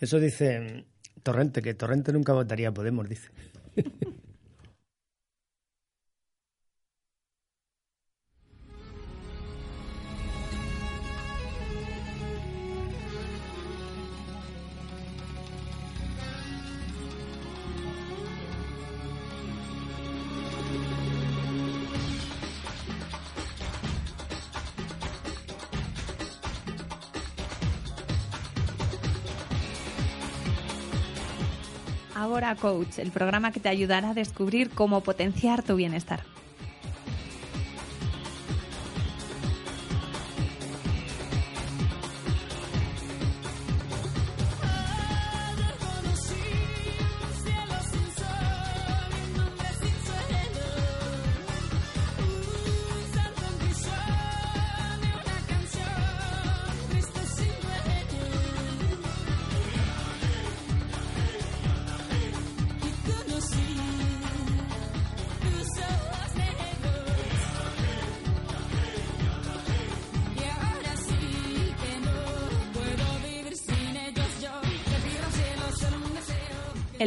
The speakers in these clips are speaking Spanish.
Eso dice Torrente, que Torrente nunca votaría a Podemos, dice. El programa que te ayudará a descubrir cómo potenciar tu bienestar.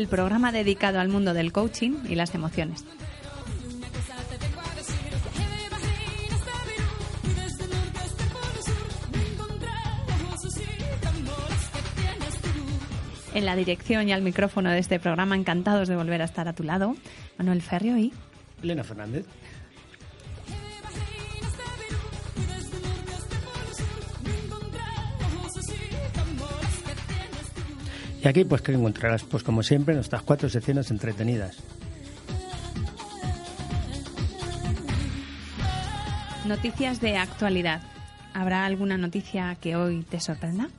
El programa dedicado al mundo del coaching y las emociones. En la dirección y al micrófono de este programa, encantados de volver a estar a tu lado, Manuel Ferrio y Elena Fernández. Y aquí pues que encontrarás, pues como siempre, nuestras cuatro secciones entretenidas. Noticias de actualidad. ¿Habrá alguna noticia que hoy te sorprenda?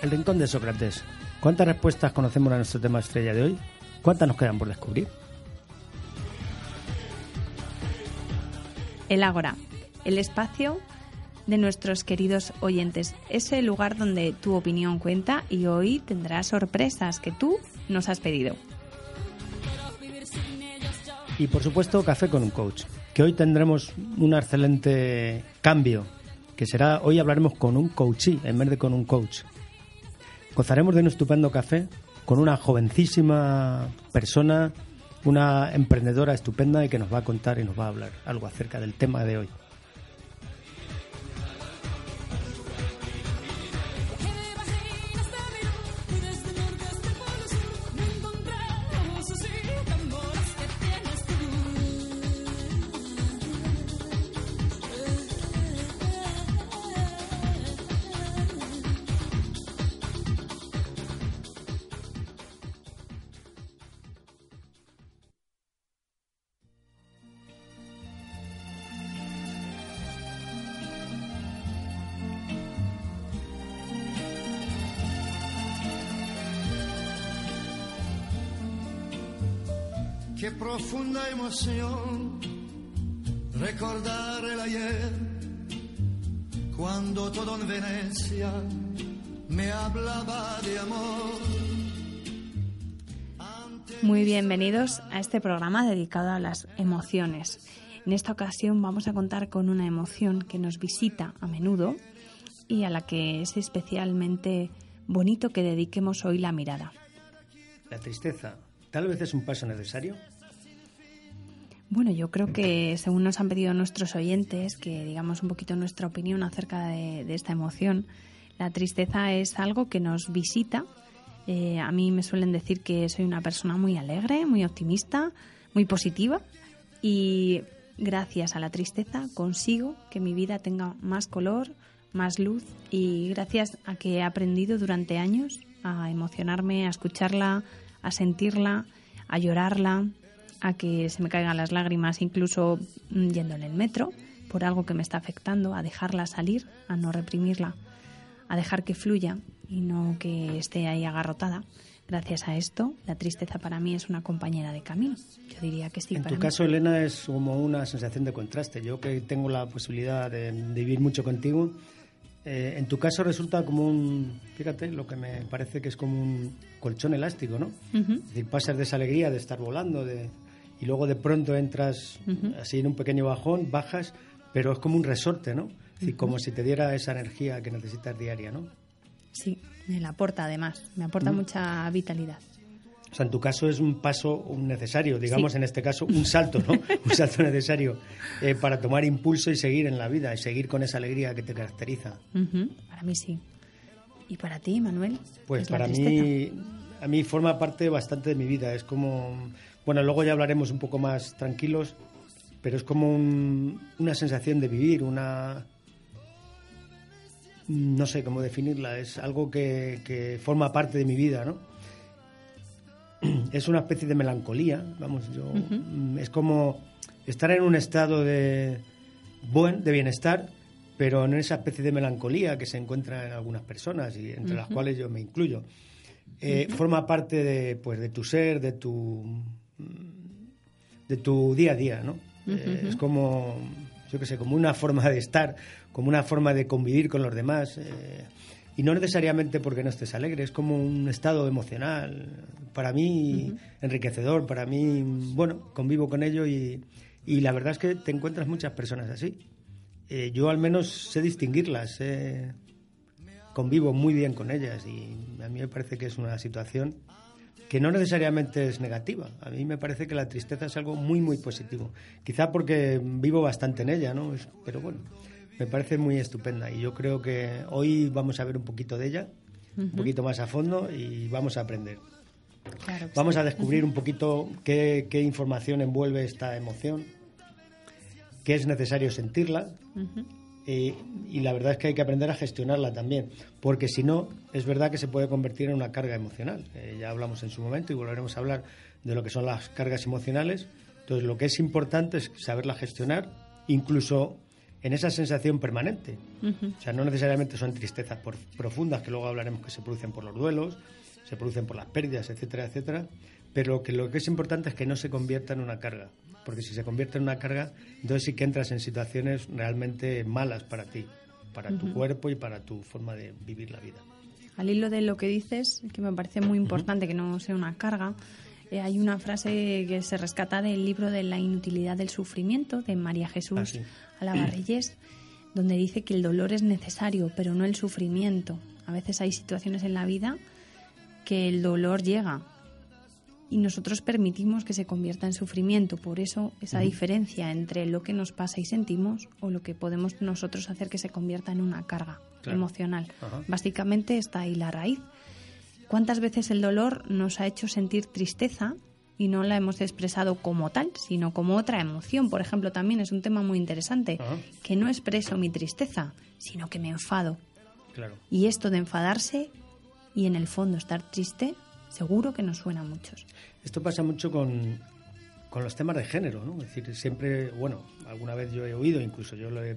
El rincón de Sócrates. ¿Cuántas respuestas conocemos a nuestro tema estrella de hoy? ¿Cuántas nos quedan por descubrir? El Ágora. El espacio de nuestros queridos oyentes. Es el lugar donde tu opinión cuenta y hoy tendrás sorpresas que tú nos has pedido. Y por supuesto, café con un coach, que hoy tendremos un excelente cambio, que será, hoy hablaremos con un coachí en vez de con un coach. Gozaremos de un estupendo café con una jovencísima persona, una emprendedora estupenda y que nos va a contar y nos va a hablar algo acerca del tema de hoy. Emoción recordar el ayer cuando todo en Venecia me hablaba de amor. Muy bienvenidos a este programa dedicado a las emociones. En esta ocasión vamos a contar con una emoción que nos visita a menudo y a la que es especialmente bonito que dediquemos hoy la mirada. La tristeza, tal vez es un paso necesario. Bueno, yo creo que según nos han pedido nuestros oyentes, que digamos un poquito nuestra opinión acerca de, esta emoción, la tristeza es algo que nos visita. Eh, a mí me suelen decir que soy una persona muy alegre, muy optimista, muy positiva y gracias a la tristeza consigo que mi vida tenga más color, más luz y gracias a que he aprendido durante años a emocionarme, a escucharla, a sentirla, a llorarla, a que se me caigan las lágrimas incluso mm, yendo en el metro por algo que me está afectando, a dejarla salir, a no reprimirla, a dejar que fluya y no que esté ahí agarrotada. Gracias a esto, la tristeza para mí es una compañera de camino. Yo diría que sí. En tu caso, Elena, es como una sensación de contraste. Yo que tengo la posibilidad de, vivir mucho contigo, eh, en tu caso resulta como un, fíjate, lo que me parece que es como un colchón elástico, ¿no? Es decir, pasas de esa alegría de estar volando, de, y luego de pronto entras así en un pequeño bajón, bajas, pero es como un resorte, ¿no? Es como si te diera esa energía que necesitas diaria, ¿no? Sí, me la aporta además, me aporta mucha vitalidad. O sea, en tu caso es un paso necesario, digamos en este caso un salto, ¿no? un salto necesario eh, para tomar impulso y seguir en la vida y seguir con esa alegría que te caracteriza. Para mí sí. ¿Y para ti, Manuel? Pues para mí, a mí forma parte bastante de mi vida. Es como, bueno, luego ya hablaremos un poco más tranquilos, pero es como una sensación de vivir, una, no sé cómo definirla, es algo que, que forma parte de mi vida, ¿no? es una especie de melancolía, vamos, yo, es como estar en un estado de buen, de bienestar, pero en esa especie de melancolía que se encuentra en algunas personas y entre las cuales yo me incluyo. Eh, forma parte de, pues, de tu ser, de tu, de tu día a día, ¿no? Eh, es como, yo qué sé, como una forma de estar, como una forma de convivir con los demás. Eh, y no necesariamente porque no estés alegre, es como un estado emocional, para mí enriquecedor, para mí, bueno, convivo con ello y, y, la verdad es que te encuentras muchas personas así. Eh, yo al menos sé distinguirlas, convivo muy bien con ellas y a mí me parece que es una situación que no necesariamente es negativa. A mí me parece que la tristeza es algo muy, muy positivo. Quizá porque vivo bastante en ella, ¿no? Pero bueno, me parece muy estupenda y yo creo que hoy vamos a ver un poquito de ella, un poquito más a fondo y vamos a aprender. vamos a descubrir un poquito qué, información envuelve esta emoción, qué es necesario sentirla y, la verdad es que hay que aprender a gestionarla también, porque si no, es verdad que se puede convertir en una carga emocional. Eh, ya hablamos en su momento y volveremos a hablar de lo que son las cargas emocionales. Entonces, lo que es importante es saberla gestionar, incluso en esa sensación permanente. O sea, no necesariamente son tristezas profundas, que luego hablaremos que se producen por los duelos, se producen por las pérdidas, etcétera, etcétera, pero que lo que es importante es que no se convierta en una carga, porque si se convierte en una carga, entonces sí que entras en situaciones realmente malas para ti, para tu cuerpo y para tu forma de vivir la vida. Al hilo de lo que dices, que me parece muy importante que no sea una carga, eh, hay una frase que se rescata del libro de la inutilidad del sufrimiento de María Jesús ah, Barrillés, donde dice que el dolor es necesario, pero no el sufrimiento. A veces hay situaciones en la vida que el dolor llega y nosotros permitimos que se convierta en sufrimiento. Por eso esa diferencia entre lo que nos pasa y sentimos o lo que podemos nosotros hacer que se convierta en una carga emocional. Básicamente está ahí la raíz. ¿Cuántas veces el dolor nos ha hecho sentir tristeza y no la hemos expresado como tal, sino como otra emoción. Por ejemplo, también es un tema muy interesante, que no expreso mi tristeza, sino que me enfado. Claro. Y esto de enfadarse y en el fondo estar triste, seguro que nos suena a muchos. Esto pasa mucho con, con los temas de género, ¿no? Es decir, siempre, bueno, alguna vez yo he oído, incluso yo lo he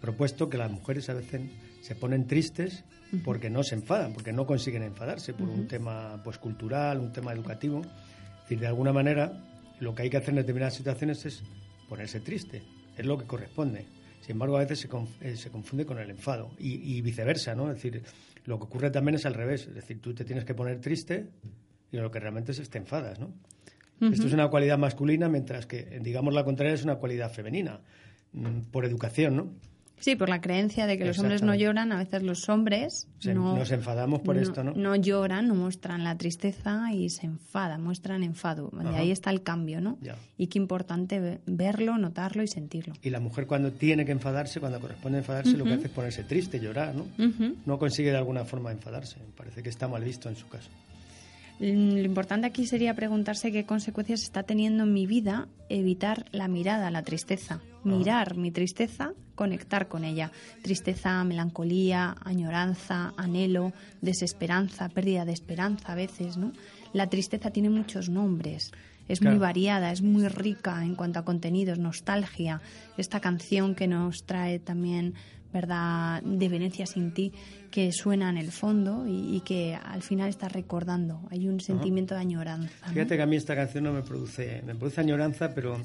propuesto, que las mujeres a veces se ponen tristes porque no se enfadan, porque no consiguen enfadarse por un tema pues cultural, un tema educativo. Es decir, de alguna manera, lo que hay que hacer en determinadas situaciones es ponerse triste, es lo que corresponde. Sin embargo, a veces se, eh, se confunde con el enfado y, viceversa, ¿no? Es decir, lo que ocurre también es al revés, es decir, tú te tienes que poner triste y lo que realmente es te enfadas, ¿no? Esto es una cualidad masculina, mientras que, digamos, la contraria es una cualidad femenina, mm, por educación, ¿no? Sí, por la creencia de que los hombres no lloran, a veces los hombres no, nos enfadamos por esto, ¿no? No lloran, no muestran la tristeza y se enfadan, muestran enfado. De ahí está el cambio, ¿no? Y qué importante verlo, notarlo y sentirlo. Y la mujer cuando tiene que enfadarse, cuando corresponde enfadarse, lo que hace es ponerse triste, llorar, ¿no? No consigue de alguna forma enfadarse. Parece que está mal visto en su caso. Mm, lo importante aquí sería preguntarse qué consecuencias está teniendo en mi vida evitar la mirada, la tristeza. Mirar mi tristeza, conectar con ella. Tristeza, melancolía, añoranza, anhelo, desesperanza, pérdida de esperanza a veces, ¿no? La tristeza tiene muchos nombres. Es muy variada, es muy rica en cuanto a contenidos, nostalgia. Esta canción que nos trae también ¿verdad?, de Venecia sin ti, que suena en el fondo y, que al final está recordando. Hay un sentimiento de añoranza. Fíjate que a mí esta canción no me produce, me produce añoranza, pero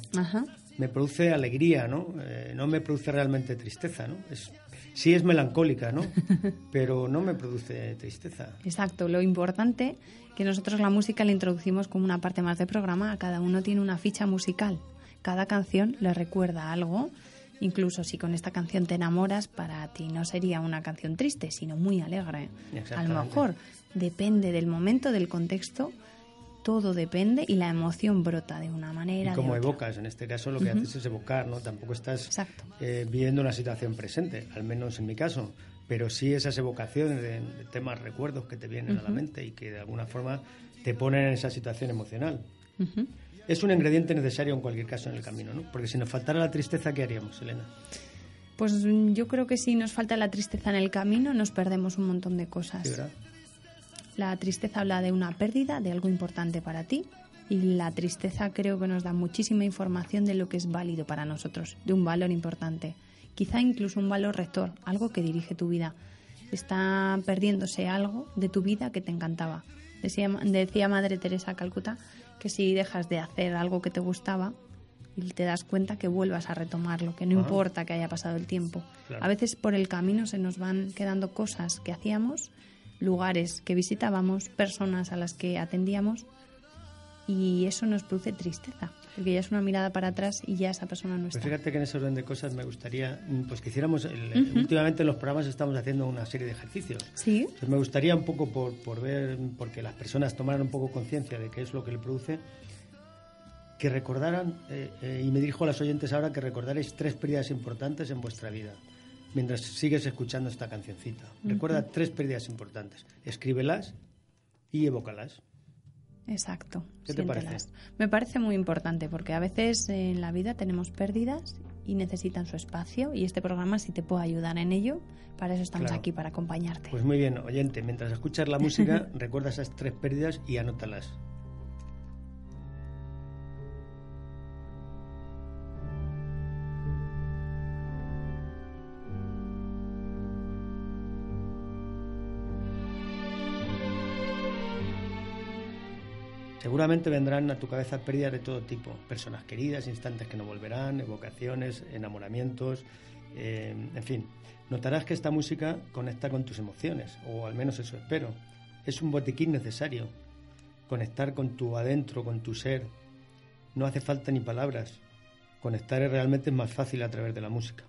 me produce alegría, ¿no? Eh, no me produce realmente tristeza, ¿no? Es, sí es melancólica, ¿no? pero no me produce tristeza. Exacto, lo importante que nosotros la música la introducimos como una parte más del programa, cada uno tiene una ficha musical. Cada canción le recuerda algo Incluso si con esta canción te enamoras, para ti no sería una canción triste, sino muy alegre. A lo mejor depende del momento, del contexto, todo depende y la emoción brota de una manera. Y como evocas, en este caso lo que haces es evocar, ¿no? Tampoco estás eh, viviendo una situación presente, al menos en mi caso, pero sí esas evocaciones de, temas, recuerdos que te vienen a la mente y que de alguna forma te ponen en esa situación emocional. Es un ingrediente necesario en cualquier caso en el camino, ¿no? Porque si nos faltara la tristeza, ¿qué haríamos, Elena? Pues yo creo que si nos falta la tristeza en el camino, nos perdemos un montón de cosas. La tristeza habla de una pérdida, de algo importante para ti, y la tristeza creo que nos da muchísima información de lo que es válido para nosotros, de un valor importante, quizá incluso un valor rector, algo que dirige tu vida. Está perdiéndose algo de tu vida que te encantaba. Decía, decía Madre Teresa Calcuta que si dejas de hacer algo que te gustaba, y te das cuenta que vuelvas a retomarlo, que no importa que haya pasado el tiempo. A veces por el camino se nos van quedando cosas que hacíamos lugares que visitábamos, personas a las que atendíamos y eso nos produce tristeza, porque ya es una mirada para atrás y ya esa persona no pues está. Pues fíjate que en ese orden de cosas me gustaría mm, pues que hiciéramos, últimamente en los programas estamos haciendo una serie de ejercicios. Sí. me gustaría un poco por, por ver, porque las personas tomaran un poco conciencia de qué es lo que le produce, que recordaran, eh, eh, y me dirijo a las oyentes ahora, que recordaréis tres pérdidas importantes en vuestra vida mientras sigues escuchando esta cancioncita. Recuerda tres pérdidas importantes. Escríbelas y evócalas. Exacto. ¿Qué te parece? Me parece muy importante porque a veces en la vida tenemos pérdidas y necesitan su espacio y este programa si te puede ayudar en ello, para eso estamos aquí, para acompañarte. Pues muy bien, oyente, mientras escuchas la música, recuerda esas tres pérdidas y anótalas. Seguramente vendrán a tu cabeza pérdidas de todo tipo, personas queridas, instantes que no volverán, evocaciones, enamoramientos, eh, en fin. Notarás que esta música conecta con tus emociones, o al menos eso espero. Es un botiquín necesario, conectar con tu adentro, con tu ser. No hace falta ni palabras. Conectar es realmente más fácil a través de la música.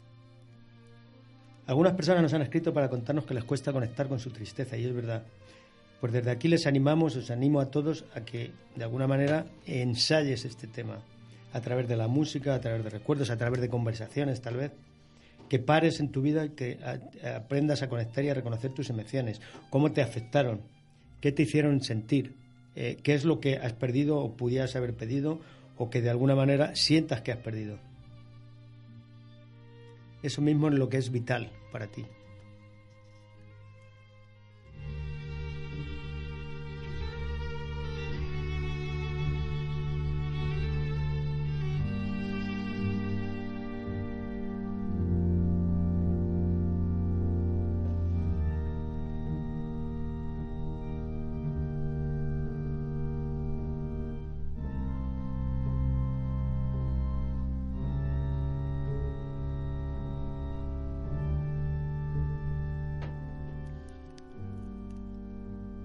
Algunas personas nos han escrito para contarnos que les cuesta conectar con su tristeza, y es verdad. Pues desde aquí les animamos, os animo a todos a que de alguna manera ensayes este tema a través de la música, a través de recuerdos, a través de conversaciones tal vez, que pares en tu vida y que aprendas a conectar y a reconocer tus emociones, cómo te afectaron, qué te hicieron sentir, eh, qué es lo que has perdido o pudieras haber pedido o que de alguna manera sientas que has perdido. Eso mismo es lo que es vital para ti.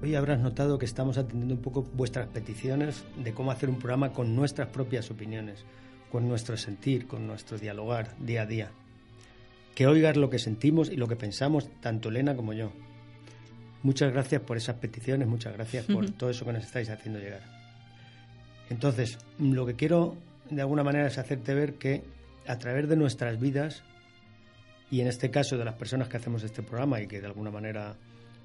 Hoy habrás notado que estamos atendiendo un poco vuestras peticiones de cómo hacer un programa con nuestras propias opiniones, con nuestro sentir, con nuestro dialogar día a día. Que oigas lo que sentimos y lo que pensamos, tanto Elena como yo. Muchas gracias por esas peticiones, muchas gracias por todo eso que nos estáis haciendo llegar. Entonces, lo que quiero de alguna manera es hacerte ver que a través de nuestras vidas, y en este caso de las personas que hacemos este programa y que de alguna manera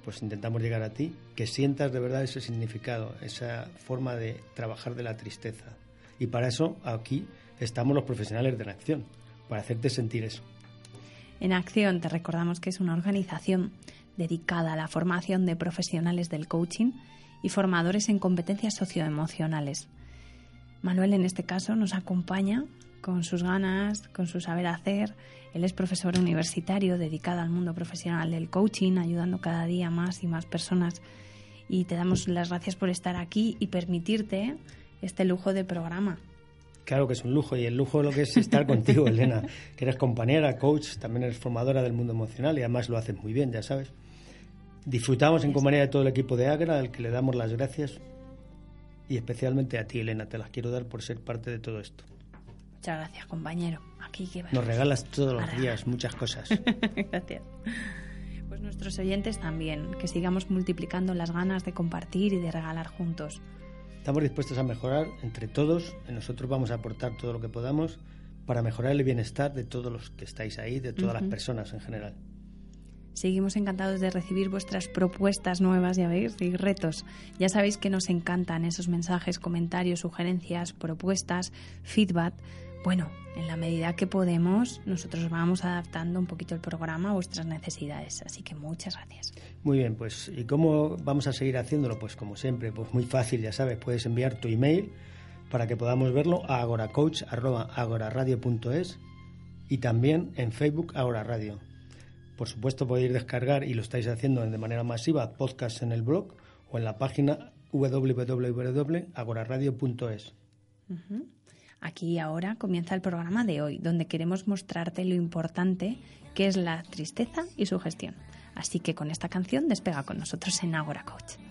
pues intentamos llegar a ti, que sientas de verdad ese significado, esa forma de trabajar de la tristeza. Y para eso aquí estamos los profesionales de la acción, para hacerte sentir eso. En Acción te recordamos que es una organización dedicada a la formación de profesionales del coaching y formadores en competencias socioemocionales. Manuel en este caso nos acompaña con sus ganas, con su saber hacer él es profesor universitario dedicado al mundo profesional del coaching, ayudando cada día más y más personas. Y te damos las gracias por estar aquí y permitirte este lujo de programa. Claro que es un lujo y el lujo lo que es estar contigo, Elena, que eres compañera, coach, también eres formadora del mundo emocional y además lo haces muy bien, ya sabes. Disfrutamos en compañía de todo el equipo de Agra, al que le damos las gracias y especialmente a ti, Elena, te las quiero dar por ser parte de todo esto. Muchas gracias, compañero. Aquí que Nos regalas todos los días muchas cosas. Gracias. Pues nuestros oyentes también, que sigamos multiplicando las ganas de compartir y de regalar juntos. Estamos dispuestos a mejorar entre todos, nosotros vamos a aportar todo lo que podamos para mejorar el bienestar de todos los que estáis ahí, de todas las personas en general. Seguimos encantados de recibir vuestras propuestas nuevas, ya veis, y retos. Ya sabéis que nos encantan esos mensajes, comentarios, sugerencias, propuestas, feedback. Bueno, en la medida que podemos, nosotros vamos adaptando un poquito el programa a vuestras necesidades. Así que muchas gracias. Muy bien, pues ¿y cómo vamos a seguir haciéndolo? Pues como siempre, pues muy fácil, ya sabes, puedes enviar tu email para que podamos verlo a agoracoach.agoraradio.es y también en Facebook Agora Radio. Por supuesto podéis descargar, y lo estáis haciendo de manera masiva, podcast en el blog o en la página www.agoraradio.es. Aquí ahora comienza el programa de hoy, donde queremos mostrarte lo importante que es la tristeza y su gestión. Así que con esta canción despega con nosotros en Agora Coach.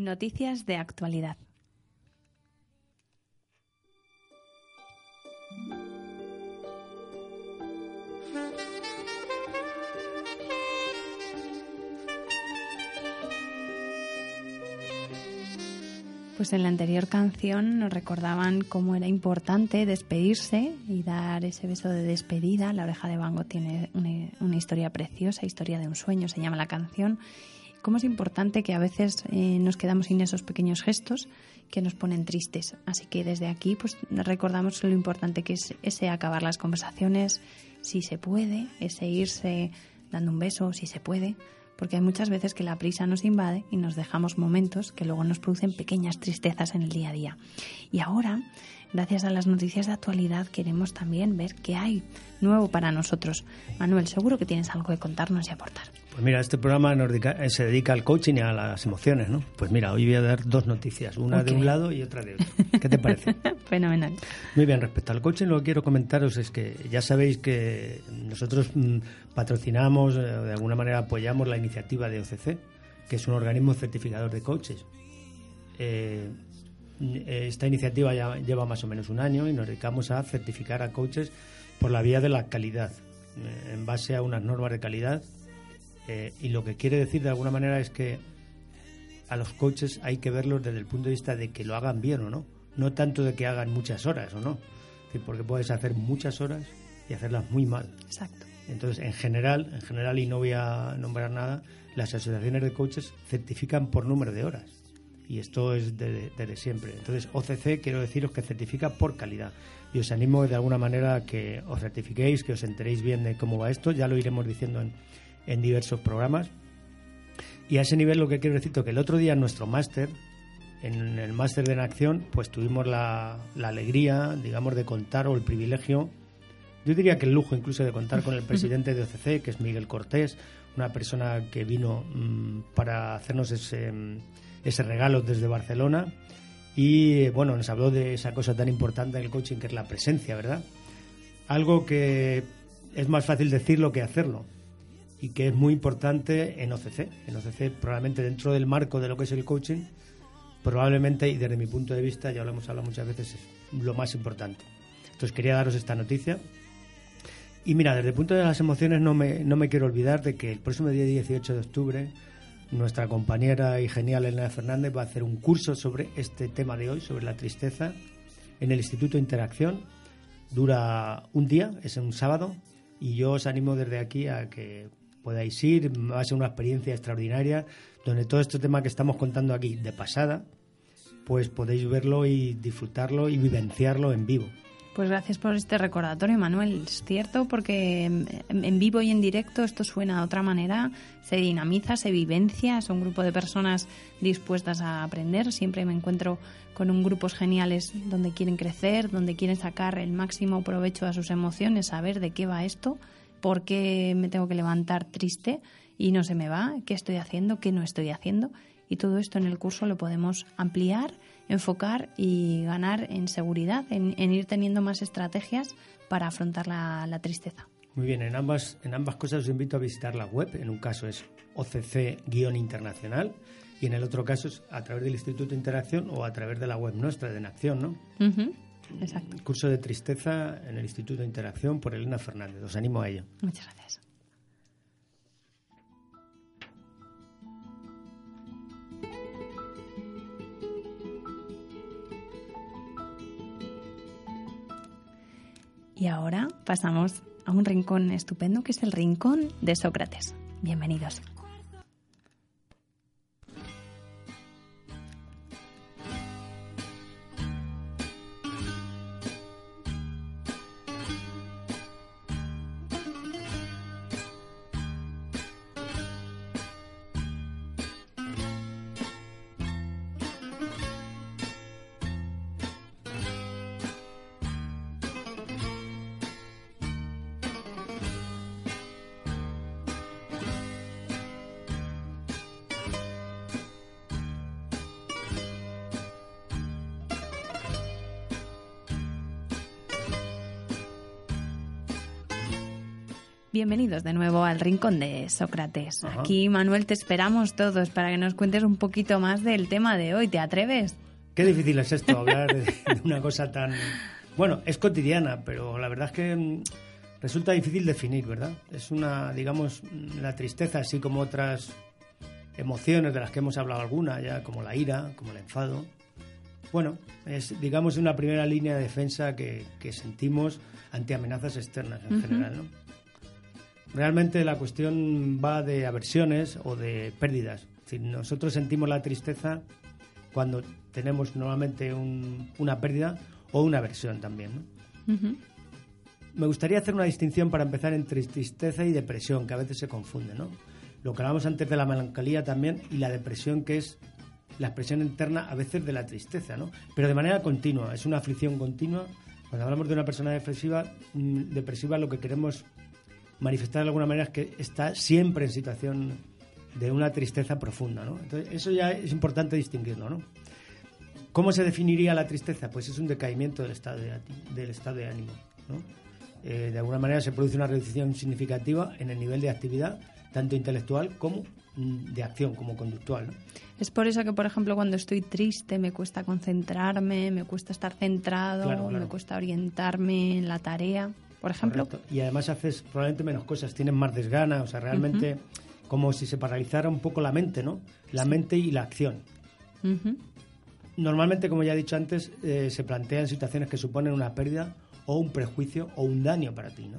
Noticias de actualidad. Pues en la anterior canción nos recordaban cómo era importante despedirse y dar ese beso de despedida. La oreja de Bango tiene una, historia preciosa, historia de un sueño, se llama la canción cómo es importante que a veces eh, nos quedamos sin esos pequeños gestos que nos ponen tristes. Así que desde aquí pues recordamos lo importante que es ese acabar las conversaciones, si se puede, ese irse dando un beso, si se puede, porque hay muchas veces que la prisa nos invade y nos dejamos momentos que luego nos producen pequeñas tristezas en el día a día. Y ahora, gracias a las noticias de actualidad, queremos también ver qué hay nuevo para nosotros. Manuel, seguro que tienes algo que contarnos y aportar. Pues mira, este programa eh, se dedica al coaching y a las emociones, ¿no? Pues mira, hoy voy a dar dos noticias, una de un lado y otra de otro. ¿Qué te parece? Fenomenal. Muy bien, respecto al coaching lo que quiero comentaros es que ya sabéis que nosotros mm, patrocinamos, eh, de alguna manera apoyamos la iniciativa de OCC, que es un organismo certificador de coaches. Eh, esta iniciativa ya lleva más o menos un año y nos dedicamos a certificar a coaches por la vía de la calidad, en base a unas normas de calidad eh, y lo que quiere decir de alguna manera es que a los coaches hay que verlos desde el punto de vista de que lo hagan bien o no, no tanto de que hagan muchas horas o no, porque puedes hacer muchas horas y hacerlas muy mal. Exacto. Entonces, en general, en general y no voy a nombrar nada, las asociaciones de coaches certifican por número de horas. Y esto es desde siempre. Entonces, OCC quiero deciros que certifica por calidad. Y os animo de alguna manera a que os certifiquéis, que os enteréis bien de cómo va esto. Ya lo iremos diciendo en, en diversos programas. Y a ese nivel lo que quiero decir es que el otro día en nuestro máster, en el máster de en acción, pues tuvimos la, la, alegría, digamos, de contar o el privilegio, yo diría que el lujo incluso de contar con el presidente de OCC, que es Miguel Cortés, una persona que vino mm, para hacernos ese, ese regalo desde Barcelona y bueno, nos habló de esa cosa tan importante del coaching que es la presencia, ¿verdad? Algo que es más fácil decirlo que hacerlo y que es muy importante en OCC. En OCC, probablemente dentro del marco de lo que es el coaching, probablemente, y desde mi punto de vista, ya lo hemos hablado muchas veces, es lo más importante. Entonces quería daros esta noticia Y mira, desde el punto de las emociones no me, no me quiero olvidar de que el próximo día 18 de octubre nuestra compañera y genial Elena Fernández va a hacer un curso sobre este tema de hoy, sobre la tristeza, en el Instituto Interacción. Dura un día, es un sábado, y yo os animo desde aquí a que podáis ir. Va a ser una experiencia extraordinaria donde todo este tema que estamos contando aquí de pasada, pues podéis verlo y disfrutarlo y vivenciarlo en vivo. Pues gracias por este recordatorio, Manuel. Es cierto porque en vivo y en directo esto suena de otra manera, se dinamiza, se vivencia, son un grupo de personas dispuestas a aprender. Siempre me encuentro con un grupos geniales donde quieren crecer, donde quieren sacar el máximo provecho a sus emociones, saber de qué va esto, por qué me tengo que levantar triste y no se me va, qué estoy haciendo, qué no estoy haciendo. Y todo esto en el curso lo podemos ampliar enfocar y ganar en seguridad, en, ir teniendo más estrategias para afrontar la, tristeza. Muy bien, en ambas, en ambas cosas os invito a visitar la web. En un caso es OCC-internacional y en el otro caso es a través del Instituto de Interacción o a través de la web nuestra de Enacción, ¿no? Exacto. Curso de tristeza en el Instituto de Interacción por Elena Fernández. Os animo a ello. Muchas gracias. Y ahora pasamos a un rincón estupendo que es el rincón de Sócrates. Bienvenidos. Bienvenidos de nuevo al Rincón de Sócrates. Aquí, Manuel, te esperamos todos para que nos cuentes un poquito más del tema de hoy. ¿Te atreves? Qué difícil es esto, hablar de, una cosa tan... Bueno, es cotidiana, pero la verdad es que mm, resulta difícil definir, ¿verdad? Es una, digamos, la tristeza, así como otras emociones de las que hemos hablado alguna, ya como la ira, como el enfado. Bueno, es, digamos, una primera línea de defensa que, sentimos ante amenazas externas en general, ¿no? Realmente la cuestión va de aversiones o de pérdidas. Si nosotros sentimos la tristeza cuando tenemos normalmente una pérdida o una aversión también. Me gustaría hacer una distinción para empezar entre tristeza y depresión, que a veces se confunde. ¿no? Lo que hablamos antes de la melancolía también y la depresión, que es la expresión interna a veces de la tristeza, ¿no? pero de manera continua, es una aflicción continua. Cuando hablamos de una persona depresiva, mm, depresiva lo que queremos manifestar de alguna manera que está siempre en situación de una tristeza profunda, ¿no? Entonces, eso ya es importante distinguirlo, ¿no? ¿Cómo se definiría la tristeza? Pues es un decaimiento del estado de, del estado de ánimo, ¿no? Eh, de alguna manera se produce una reducción significativa en el nivel de actividad, tanto intelectual como mm, de acción, como conductual. ¿no? Es por eso que, por ejemplo, cuando estoy triste me cuesta concentrarme, me cuesta estar centrado, me cuesta orientarme en la tarea por ejemplo. Y además haces probablemente menos cosas, tienes más desgana, o sea, realmente como si se paralizara un poco la mente, ¿no? La mente y la acción. Normalmente, como ya he dicho antes, eh, se plantean situaciones que suponen una pérdida o un prejuicio o un daño para ti, ¿no?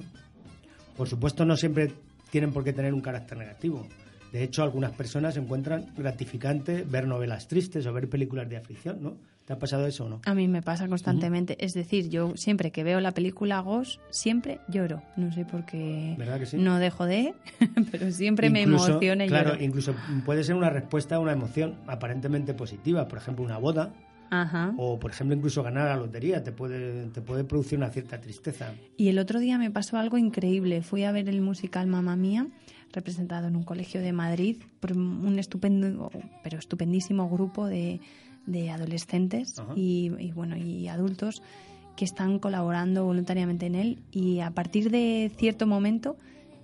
Por supuesto, no siempre tienen por qué tener un carácter negativo. De hecho, algunas personas encuentran gratificante ver novelas tristes o ver películas de aflicción, ¿no? ¿Te ha pasado eso o no? A mí me pasa constantemente. Es decir, yo siempre que veo la película Ghost, siempre lloro. No sé por qué ¿Verdad que sí? no dejo de, pero siempre me emociona y Claro, incluso puede ser una respuesta a una emoción aparentemente positiva. Por ejemplo, una boda. Ajá. O, por ejemplo, incluso ganar la lotería te puede, te puede producir una cierta tristeza. Y el otro día me pasó algo increíble. Fui a ver el musical Mamma Mía representado en un colegio de Madrid por un estupendo, pero estupendísimo grupo de, de adolescentes y, bueno y adultos que están colaborando voluntariamente en él. Y a partir de cierto momento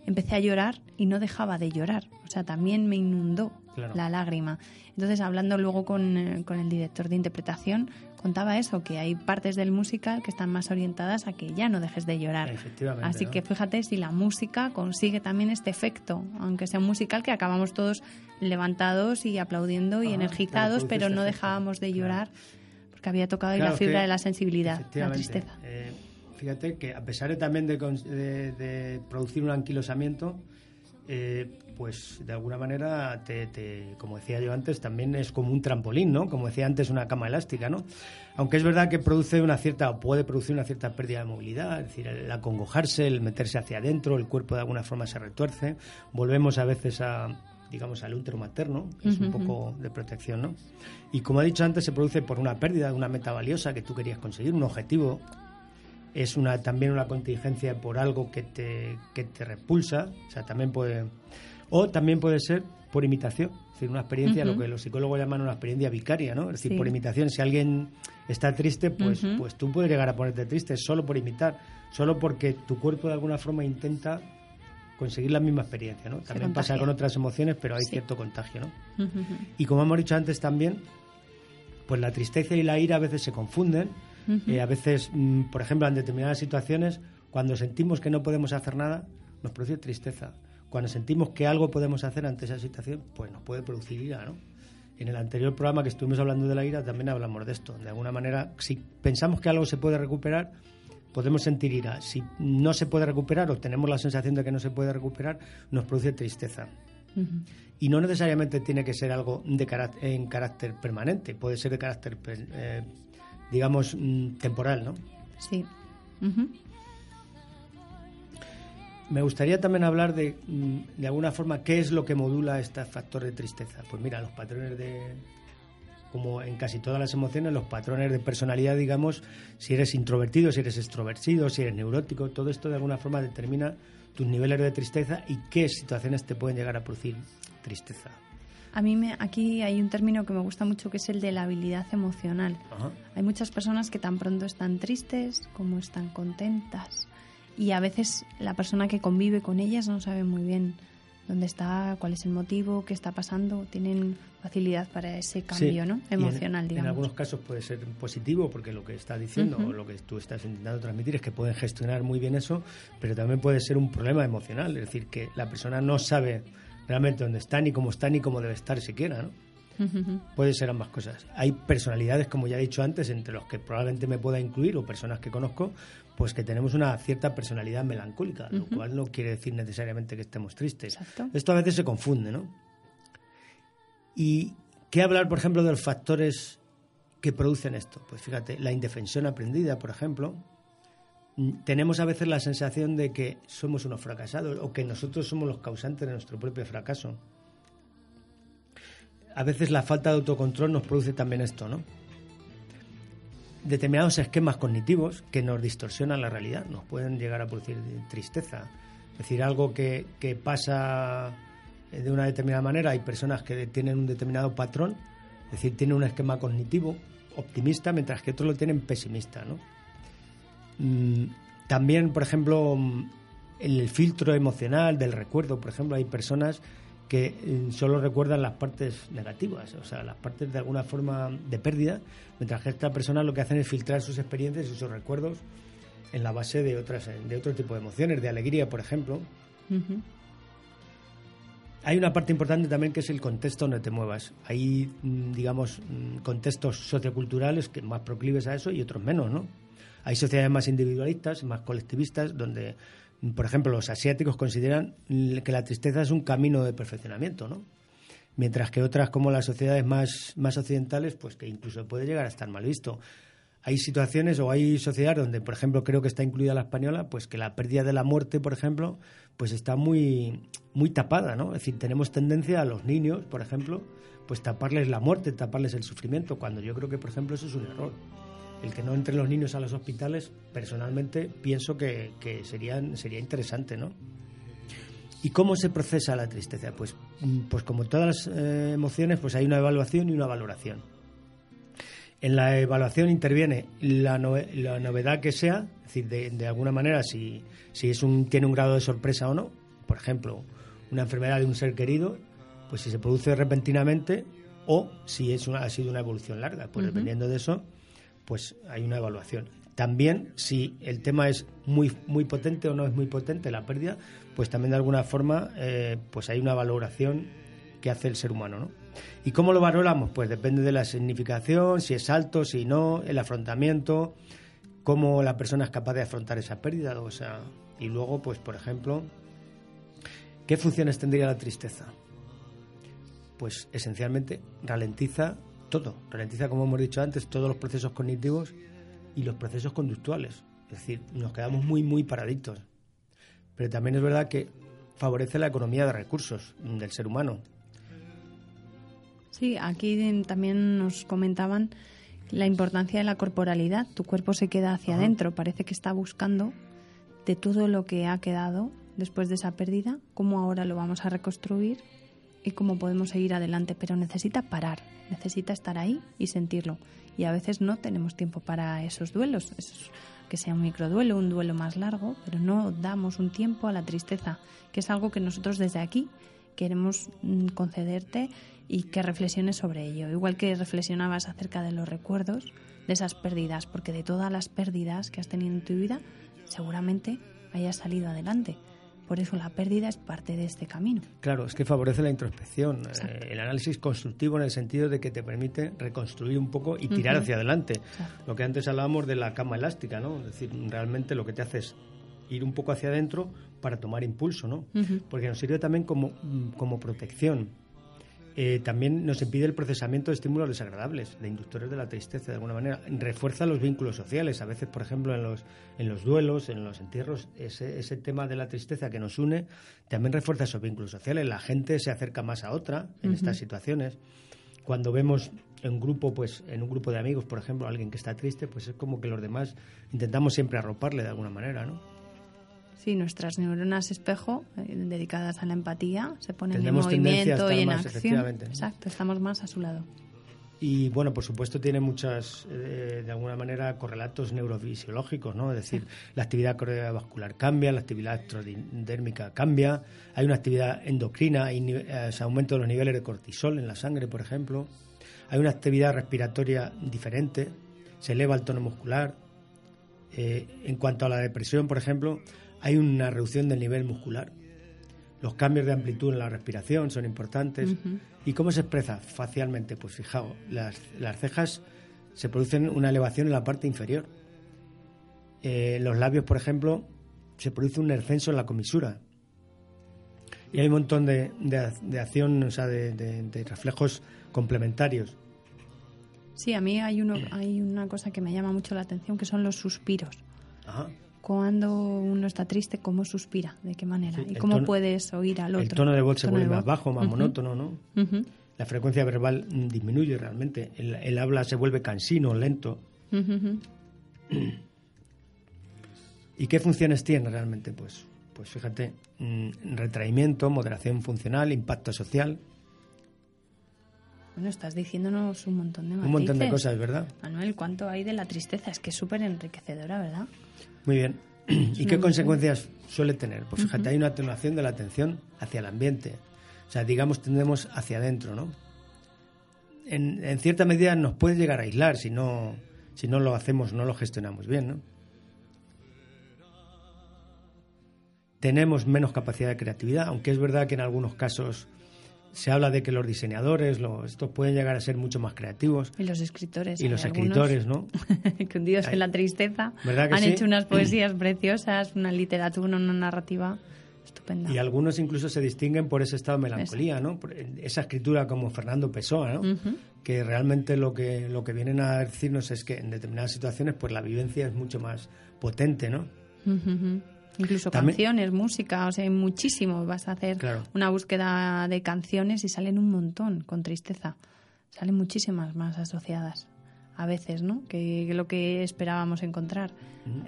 empecé a llorar y no dejaba de llorar. O sea también me inundó la lágrima. Entonces, hablando luego con, eh, con, el director de interpretación, contaba eso, que hay partes del musical que están más orientadas a que ya no dejes de llorar. Así que fíjate si la música consigue también este efecto, aunque sea un musical que acabamos todos levantados y aplaudiendo y energizados, pero no dejábamos de llorar porque había tocado ahí la fibra de la sensibilidad, la tristeza. Eh, fíjate que a pesar de también de, de, producir un anquilosamiento, eh, pues de alguna manera, te, como decía yo antes, también es como un trampolín, ¿no? Como decía antes, una cama elástica, ¿no? Aunque es verdad que produce una cierta, o puede producir una cierta pérdida de movilidad, es decir, el acongojarse, el meterse hacia adentro, el cuerpo de alguna forma se retuerce, volvemos a veces a, digamos, al útero materno, que es un poco de protección, ¿no? Y como he dicho antes, se produce por una pérdida de una meta valiosa que tú querías conseguir, un objetivo. Es una, también una contingencia por algo que te, que te repulsa, o sea, también puede... O también puede ser por imitación, es decir, una experiencia, lo que los psicólogos llaman una experiencia vicaria, ¿no? Es decir, por imitación, si alguien está triste, pues, pues tú puedes llegar a ponerte triste solo por imitar, solo porque tu cuerpo de alguna forma intenta conseguir la misma experiencia, ¿no? También pasa con otras emociones, pero hay cierto contagio, ¿no? Y como hemos dicho antes también, pues la tristeza y la ira a veces se confunden. Eh, a veces, mm, por ejemplo, en determinadas situaciones, cuando sentimos que no podemos hacer nada, nos produce tristeza. Cuando sentimos que algo podemos hacer ante esa situación, pues nos puede producir ira, ¿no? En el anterior programa que estuvimos hablando de la ira también hablamos de esto. De alguna manera, si pensamos que algo se puede recuperar, podemos sentir ira. Si no se puede recuperar o tenemos la sensación de que no se puede recuperar, nos produce tristeza. Y no necesariamente tiene que ser algo de carácter, en carácter permanente, puede ser de carácter, eh, digamos, mm, temporal, ¿no? Sí. Me gustaría también hablar de, mm, de alguna forma, qué es lo que modula este factor de tristeza. Pues mira, los patrones de, como en casi todas las emociones, los patrones de personalidad, digamos, si eres introvertido, si eres extrovertido, si eres neurótico, todo esto de alguna forma determina tus niveles de tristeza y qué situaciones te pueden llegar a producir tristeza. A mí me, aquí hay un término que me gusta mucho que es el de la habilidad emocional. Hay muchas personas que tan pronto están tristes como están contentas y a veces la persona que convive con ellas no sabe muy bien dónde está, cuál es el motivo, qué está pasando, tienen facilidad para ese cambio ¿no? emocional, en, digamos. En algunos casos puede ser positivo porque lo que está diciendo o lo que tú estás intentando transmitir es que pueden gestionar muy bien eso, pero también puede ser un problema emocional, es decir, que la persona no sabe realmente dónde está, ni cómo está, ni cómo debe estar siquiera, ¿no? Puede ser ambas cosas. Hay personalidades, como ya he dicho antes, entre los que probablemente me pueda incluir o personas que conozco, pues que tenemos una cierta personalidad melancólica, lo cual no quiere decir necesariamente que estemos tristes. Esto a veces se confunde, ¿no? ¿Y qué hablar, por ejemplo, de los factores que producen esto? Pues fíjate, la indefensión aprendida, por ejemplo, tenemos a veces la sensación de que somos unos fracasados o que nosotros somos los causantes de nuestro propio fracaso. A veces la falta de autocontrol nos produce también esto, ¿no? determinados esquemas cognitivos que nos distorsionan la realidad, nos pueden llegar a producir tristeza. Es decir, algo que, que pasa de una determinada manera, hay personas que tienen un determinado patrón, es decir, tienen un esquema cognitivo optimista, mientras que otros lo tienen pesimista. ¿no? Mm, también, por ejemplo, el filtro emocional del recuerdo, por ejemplo, hay personas que eh, solo recuerdan las partes negativas, o sea, las partes de alguna forma de pérdida, mientras que esta persona lo que hacen es filtrar sus experiencias y sus recuerdos en la base de otras de otro tipo de emociones, de alegría, por ejemplo. Hay una parte importante también que es el contexto donde te muevas. Hay, mm, digamos, mm, contextos socioculturales que más proclives a eso y otros menos, ¿no? Hay sociedades más individualistas, más colectivistas, donde por ejemplo, los asiáticos consideran que la tristeza es un camino de perfeccionamiento, ¿no? Mientras que otras, como las sociedades más, más occidentales, pues que incluso puede llegar a estar mal visto. Hay situaciones o hay sociedades donde, por ejemplo, creo que está incluida la española, pues que la pérdida de la muerte, por ejemplo, pues está muy, muy tapada, ¿no? Es decir, tenemos tendencia a los niños, por ejemplo, pues taparles la muerte, taparles el sufrimiento, cuando yo creo que, por ejemplo, eso es un error el que no entren los niños a los hospitales, personalmente pienso que, serían, sería interesante, ¿no? ¿Y cómo se procesa la tristeza? Pues, mm, pues como todas las eh, emociones, pues hay una evaluación y una valoración. En la evaluación interviene la, la novedad que sea, es decir, de, alguna manera si, si es un, tiene un grado de sorpresa o no. Por ejemplo, una enfermedad de un ser querido, pues si se produce repentinamente o si es una, ha sido una evolución larga. Pues dependiendo de eso, pues hay una evaluación. También, si el tema es muy, muy potente o no es muy potente la pérdida, pues también de alguna forma eh, pues hay una valoración que hace el ser humano, ¿no? ¿Y cómo lo valoramos? Pues depende de la significación, si es alto, si no, el afrontamiento, cómo la persona es capaz de afrontar esa pérdida, o sea, y luego, pues por ejemplo, ¿qué funciones tendría la tristeza? Pues esencialmente ralentiza todo, ralentiza, como hemos dicho antes, todos los procesos cognitivos y los procesos conductuales. Es decir, nos quedamos muy, muy paraditos. Pero también es verdad que favorece la economía de recursos del ser humano. Sí, aquí también nos comentaban la importancia de la corporalidad. Tu cuerpo se queda hacia adentro, parece que está buscando de todo lo que ha quedado después de esa pérdida, cómo ahora lo vamos a reconstruir cómo podemos seguir adelante, pero necesita parar, necesita estar ahí y sentirlo. Y a veces no tenemos tiempo para esos duelos, que sea un microduelo, un duelo más largo, pero no damos un tiempo a la tristeza, que es algo que nosotros desde aquí queremos mm, concederte y que reflexiones sobre ello. Igual que reflexionabas acerca de los recuerdos de esas pérdidas, porque de todas las pérdidas que has tenido en tu vida, seguramente hayas salido adelante. Por eso la pérdida es parte de este camino. Claro, es que favorece la introspección, eh, el análisis constructivo en el sentido de que te permite reconstruir un poco y tirar hacia adelante. Lo que antes hablábamos de la cama elástica, ¿no? Es decir, realmente lo que te hace es ir un poco hacia adentro para tomar impulso, ¿no? Porque nos sirve también como, como protección eh, también nos impide el procesamiento de estímulos desagradables, de inductores de la tristeza, de alguna manera. Refuerza los vínculos sociales. A veces, por ejemplo, en los, en los duelos, en los entierros, ese, ese tema de la tristeza que nos une también refuerza esos vínculos sociales. La gente se acerca más a otra en estas situaciones. Cuando vemos en grupo, pues en un grupo de amigos, por ejemplo, alguien que está triste, pues es como que los demás intentamos siempre arroparle de alguna manera, ¿no? Sí, nuestras neuronas espejo, eh, dedicadas a la empatía, se ponen en movimiento y en acción. Exacto, estamos más a su lado. Y bueno, por supuesto tiene muchas, eh, de alguna manera, correlatos neurofisiológicos, ¿no? Es decir, la actividad cardiovascular cambia, la actividad extradérmica cambia, hay una actividad endocrina, hay eh, aumento de los niveles de cortisol en la sangre, por ejemplo, hay una actividad respiratoria diferente, se eleva el tono muscular. en cuanto a la depresión, por ejemplo, hay una reducción del nivel muscular. Los cambios de amplitud en la respiración son importantes. ¿Y cómo se expresa facialmente? Pues fijaos, las, cejas se producen una elevación en la parte inferior. Eh, los labios, por ejemplo, se produce un descenso en la comisura. Y hay un montón de, de, acción, o sea, de, de, reflejos complementarios. Sí, a mí hay, uno, hay una cosa que me llama mucho la atención, que son los suspiros. Ajá cuando uno está triste, cómo suspira, de qué manera y cómo puedes oír al otro. El tono de voz se vuelve más bajo, más monótono, ¿no? La frecuencia verbal disminuye realmente, el, habla se vuelve cansino, lento. ¿Y qué funciones tiene realmente? Pues, pues fíjate, mm, retraimiento, moderación funcional, impacto social. Bueno, estás diciéndonos un montón de Un montón de cosas, ¿verdad? Manuel, ¿cuánto hay de la tristeza? Es que es súper enriquecedora, ¿verdad? Muy bien. ¿Y qué consecuencias suele tener? Pues fíjate, hay una atenuación de la atención hacia el ambiente. O sea, digamos, tendemos hacia adentro, ¿no? En, cierta medida nos puede llegar a aislar si no, si no lo hacemos, no lo gestionamos bien, ¿no? Tenemos menos capacidad de creatividad, aunque es verdad que en algunos casos se habla de que los diseñadores, los, estos pueden llegar a ser mucho más creativos. Y los escritores. Y los escritores, ¿no? que hundidos en la tristeza han hecho unas poesías preciosas, una literatura, una narrativa estupenda. Y algunos incluso se distinguen por ese estado de melancolía, ¿no? esa escritura como Fernando Pessoa, ¿no? Que realmente lo que, lo que vienen a decirnos es que en determinadas situaciones pues la vivencia es mucho más potente, ¿no? Incluso canciones, música, o sea, muchísimo. Vas a hacer una búsqueda de canciones y salen un montón con tristeza. Salen muchísimas más asociadas a veces, ¿no? Que, lo que esperábamos encontrar.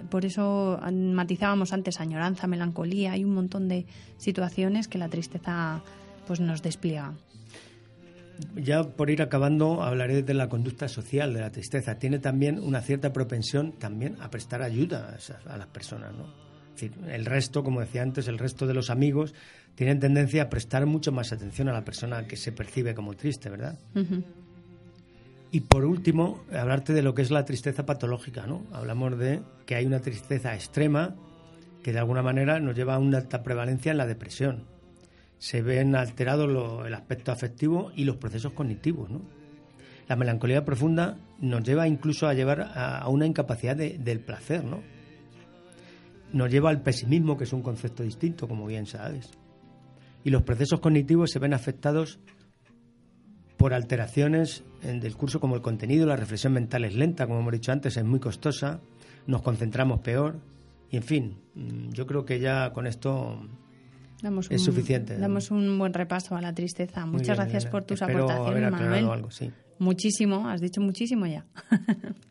Por eso matizábamos antes añoranza, melancolía, hay un montón de situaciones que la tristeza pues nos despliega. Ya por ir acabando hablaré de la conducta social de la tristeza. Tiene también una cierta propensión también a prestar ayuda a, a las personas, ¿no? El resto, como decía antes, el resto de los amigos tienen tendencia a prestar mucho más atención a la persona que se percibe como triste, ¿verdad? Y por último, hablarte de lo que es la tristeza patológica, ¿no? Hablamos de que hay una tristeza extrema que de alguna manera nos lleva a una alta prevalencia en la depresión. Se ven alterados el aspecto afectivo y los procesos cognitivos, ¿no? La melancolía profunda nos lleva incluso a llevar a, una incapacidad del placer, ¿no? Nos lleva al pesimismo, que es un concepto distinto, como bien sabes. Y los procesos cognitivos se ven afectados por alteraciones del curso como el contenido, la reflexión mental es lenta, como hemos dicho antes, es muy costosa, nos concentramos peor y en fin, mm, yo creo que ya con esto es suficiente. Damos un buen repaso a la tristeza. Muchas gracias por tus aportaciones, Manuel. Algo, sí. Muchísimo, has dicho muchísimo ya.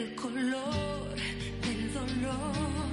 el color del dolor.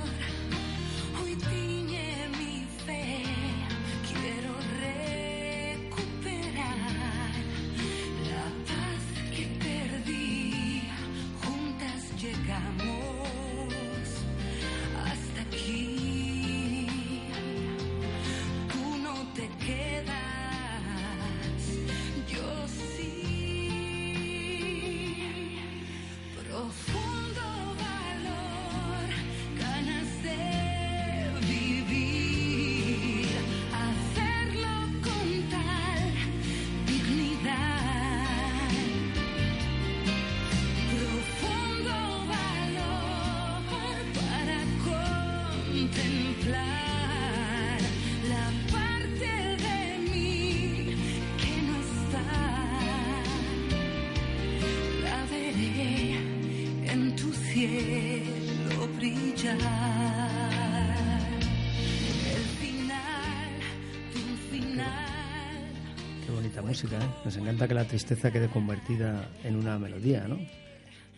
¿Eh? Nos encanta que la tristeza quede convertida en una melodía, ¿no?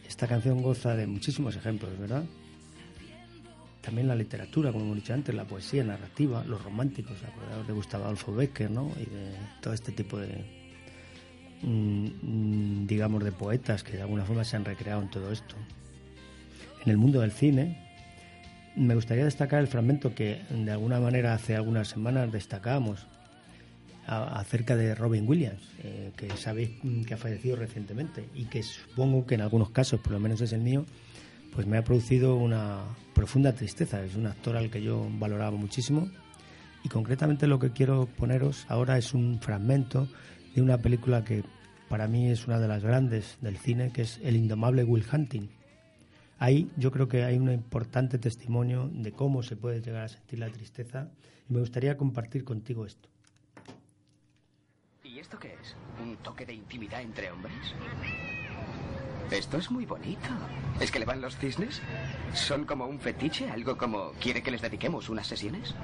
Esta canción goza de muchísimos ejemplos, ¿verdad? También la literatura, como hemos dicho antes, la poesía narrativa, los románticos, acordados de Gustavo Adolfo Becker, ¿no? Y de todo este tipo de, mm, mm, digamos, de poetas que de alguna forma se han recreado en todo esto. En el mundo del cine, me gustaría destacar el fragmento que de alguna manera hace algunas semanas acerca de Robin Williams, eh, que sabéis que ha fallecido recientemente y que supongo que en algunos casos, por lo menos es el mío, pues me ha producido una profunda tristeza. Es un actor al que yo valoraba muchísimo y concretamente lo que quiero poneros ahora es un fragmento de una película que para mí es una de las grandes del cine, que es El indomable Will Hunting. Ahí yo creo que hay un importante testimonio de cómo se puede llegar a sentir la tristeza y me gustaría compartir contigo esto. ¿Y esto qué es? ¿Un toque de intimidad entre hombres? Esto es muy bonito. ¿Es que le van los cisnes? ¿Son como un fetiche? ¿Algo como quiere que les dediquemos unas sesiones?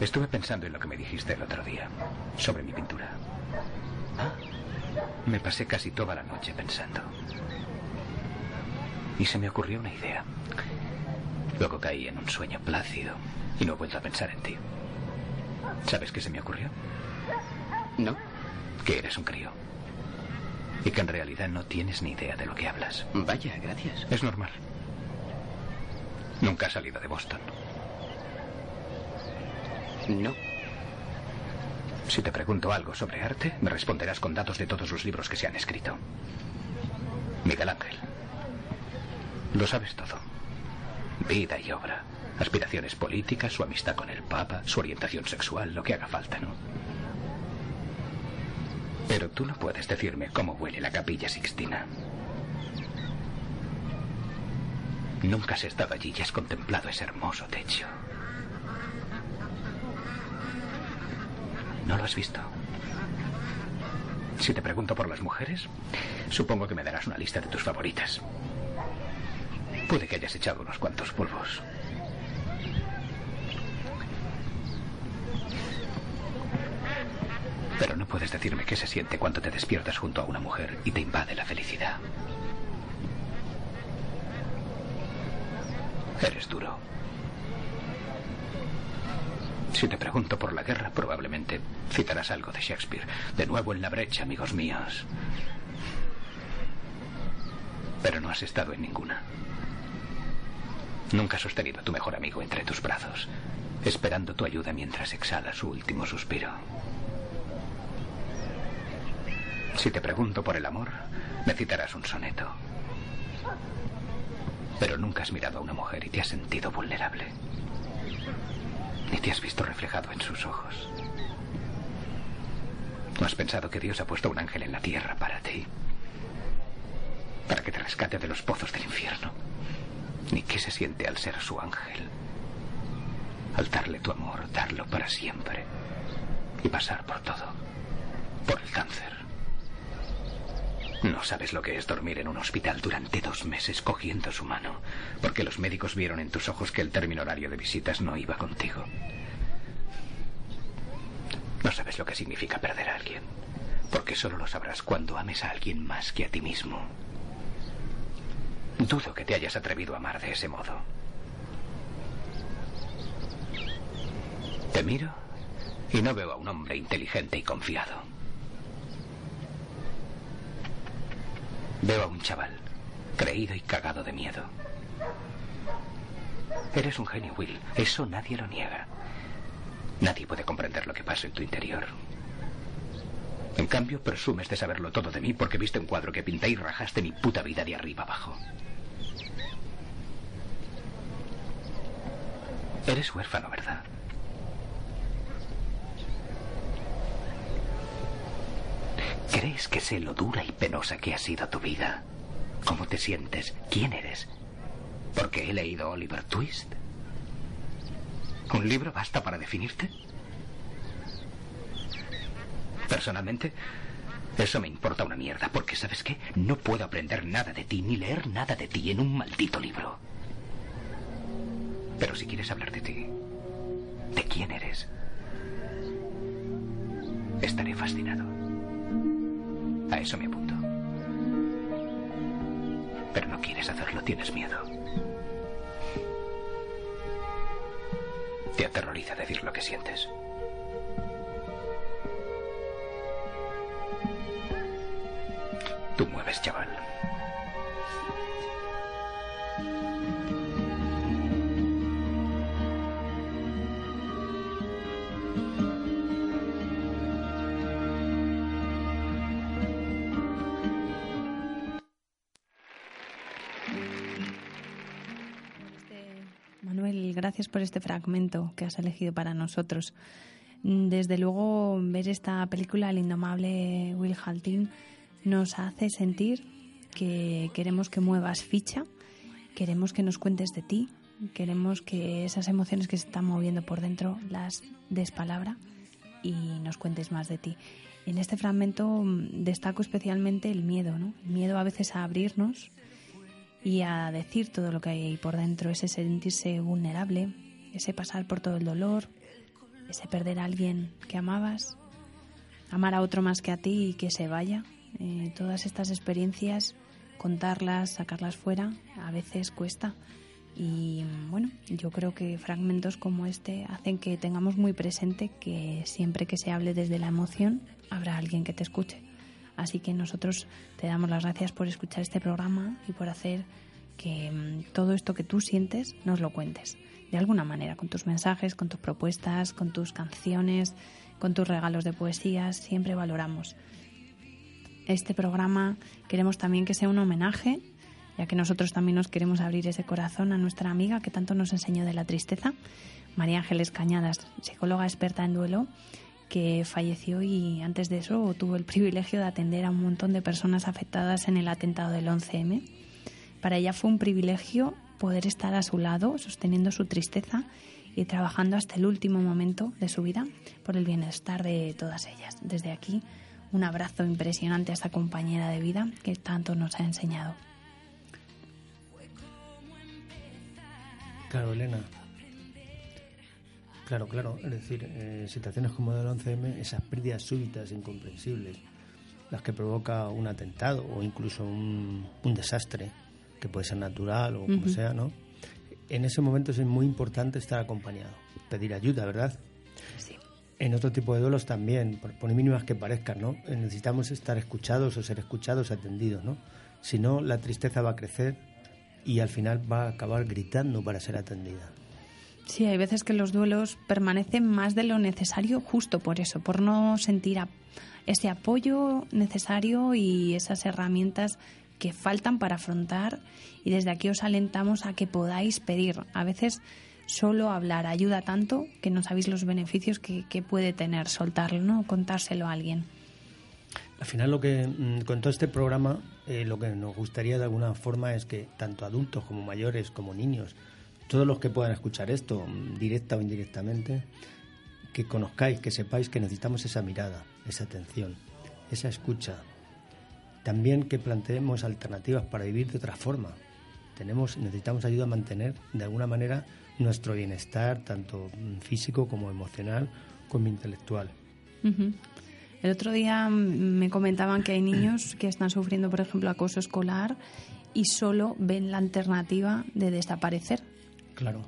Estuve pensando en lo que me dijiste el otro día, sobre mi pintura. ¿Ah? Me pasé casi toda la noche pensando. Y se me ocurrió una idea. Luego caí en un sueño plácido y no he vuelto a pensar en ti. ¿Sabes qué se me ocurrió? No. Que eres un crío. Y que en realidad no tienes ni idea de lo que hablas. Vaya, gracias. Es normal. Nunca has salido de Boston. No. Si te pregunto algo sobre arte, me responderás con datos de todos los libros que se han escrito. Miguel Ángel. Lo sabes todo. Vida y obra. Aspiraciones políticas, su amistad con el Papa, su orientación sexual, lo que haga falta, ¿no? Pero tú no puedes decirme cómo huele la capilla Sixtina. Nunca has estado allí y has contemplado ese hermoso techo. No lo has visto. Si te pregunto por las mujeres, supongo que me darás una lista de tus favoritas. Puede que hayas echado unos cuantos polvos. Pero no puedes decirme qué se siente cuando te despiertas junto a una mujer y te invade la felicidad. Eres duro. Si te pregunto por la guerra, probablemente citarás algo de Shakespeare. De nuevo en la brecha, amigos míos. Pero no has estado en ninguna. Nunca has sostenido a tu mejor amigo entre tus brazos, esperando tu ayuda mientras exhala su último suspiro. Si te pregunto por el amor, me citarás un soneto. Pero nunca has mirado a una mujer y te has sentido vulnerable. Ni te has visto reflejado en sus ojos. No has pensado que Dios ha puesto un ángel en la tierra para ti. Para que te rescate de los pozos del infierno. Ni qué se siente al ser su ángel. Al darle tu amor, darlo para siempre. Y pasar por todo. Por el cáncer. No sabes lo que es dormir en un hospital durante dos meses cogiendo su mano, porque los médicos vieron en tus ojos que el término horario de visitas no iba contigo. No sabes lo que significa perder a alguien, porque solo lo sabrás cuando ames a alguien más que a ti mismo. Dudo que te hayas atrevido a amar de ese modo. Te miro y no veo a un hombre inteligente y confiado. Veo a un chaval, creído y cagado de miedo. Eres un genio, Will. Eso nadie lo niega. Nadie puede comprender lo que pasa en tu interior. En cambio, presumes de saberlo todo de mí porque viste un cuadro que pinté y rajaste mi puta vida de arriba abajo. Eres huérfano, ¿verdad? ¿Crees que sé lo dura y penosa que ha sido tu vida? ¿Cómo te sientes? ¿Quién eres? ¿Porque he leído Oliver Twist? ¿Un libro basta para definirte? Personalmente, eso me importa una mierda, porque ¿sabes qué? No puedo aprender nada de ti, ni leer nada de ti en un maldito libro. Pero si quieres hablar de ti, de quién eres, estaré fascinado. A eso me apunto. Pero no quieres hacerlo, tienes miedo. Te aterroriza decir lo que sientes. Tú mueves, chaval. Gracias por este fragmento que has elegido para nosotros. Desde luego, ver esta película, El indomable Will Haltin, nos hace sentir que queremos que muevas ficha, queremos que nos cuentes de ti, queremos que esas emociones que se están moviendo por dentro las des palabra y nos cuentes más de ti. En este fragmento destaco especialmente el miedo, ¿no? El miedo a veces a abrirnos y a decir todo lo que hay por dentro, ese sentirse vulnerable, ese pasar por todo el dolor, ese perder a alguien que amabas, amar a otro más que a ti y que se vaya. Eh, todas estas experiencias, contarlas, sacarlas fuera, a veces cuesta. Y bueno, yo creo que fragmentos como este hacen que tengamos muy presente que siempre que se hable desde la emoción, habrá alguien que te escuche. Así que nosotros te damos las gracias por escuchar este programa y por hacer que mm, todo esto que tú sientes nos lo cuentes. De alguna manera, con tus mensajes, con tus propuestas, con tus canciones, con tus regalos de poesías, siempre valoramos. Este programa queremos también que sea un homenaje, ya que nosotros también nos queremos abrir ese corazón a nuestra amiga que tanto nos enseñó de la tristeza, María Ángeles Cañadas, psicóloga experta en duelo que falleció y antes de eso tuvo el privilegio de atender a un montón de personas afectadas en el atentado del 11M. Para ella fue un privilegio poder estar a su lado, sosteniendo su tristeza y trabajando hasta el último momento de su vida por el bienestar de todas ellas. Desde aquí, un abrazo impresionante a esta compañera de vida que tanto nos ha enseñado. Claro, Elena. Claro, claro. Es decir, eh, situaciones como del 11M, esas pérdidas súbitas, incomprensibles, las que provoca un atentado o incluso un, un desastre, que puede ser natural o como sea, ¿no? En ese momento es muy importante estar acompañado, pedir ayuda, ¿verdad? Sí. En otro tipo de duelos también, por, por mínimas que parezcan, ¿no? Eh, Necesitamos estar escuchados o ser escuchados, atendidos, ¿no? Si no, la tristeza va a crecer y al final va a acabar gritando para ser atendida. Sí, hay veces que los duelos permanecen más de lo necesario justo por eso, por no sentir ese apoyo necesario y esas herramientas que faltan para afrontar y desde aquí os alentamos a que podáis pedir. A veces solo hablar ayuda tanto que no sabéis los beneficios que, que puede tener soltarlo, ¿no? Contárselo a alguien. Al final lo que mm, con todo este programa eh, lo que nos gustaría de alguna forma es que tanto adultos como mayores como niños, todos los que puedan escuchar esto, mm, directa o indirectamente, que conozcáis, que sepáis que necesitamos esa mirada, esa atención, esa escucha. También que planteemos alternativas para vivir de otra forma. Tenemos, necesitamos ayuda a mantener de alguna manera nuestro bienestar, tanto mm, físico como emocional, como intelectual. El otro día mm, me comentaban que hay niños que están sufriendo, por ejemplo, acoso escolar y solo ven la alternativa de desaparecer. Claro.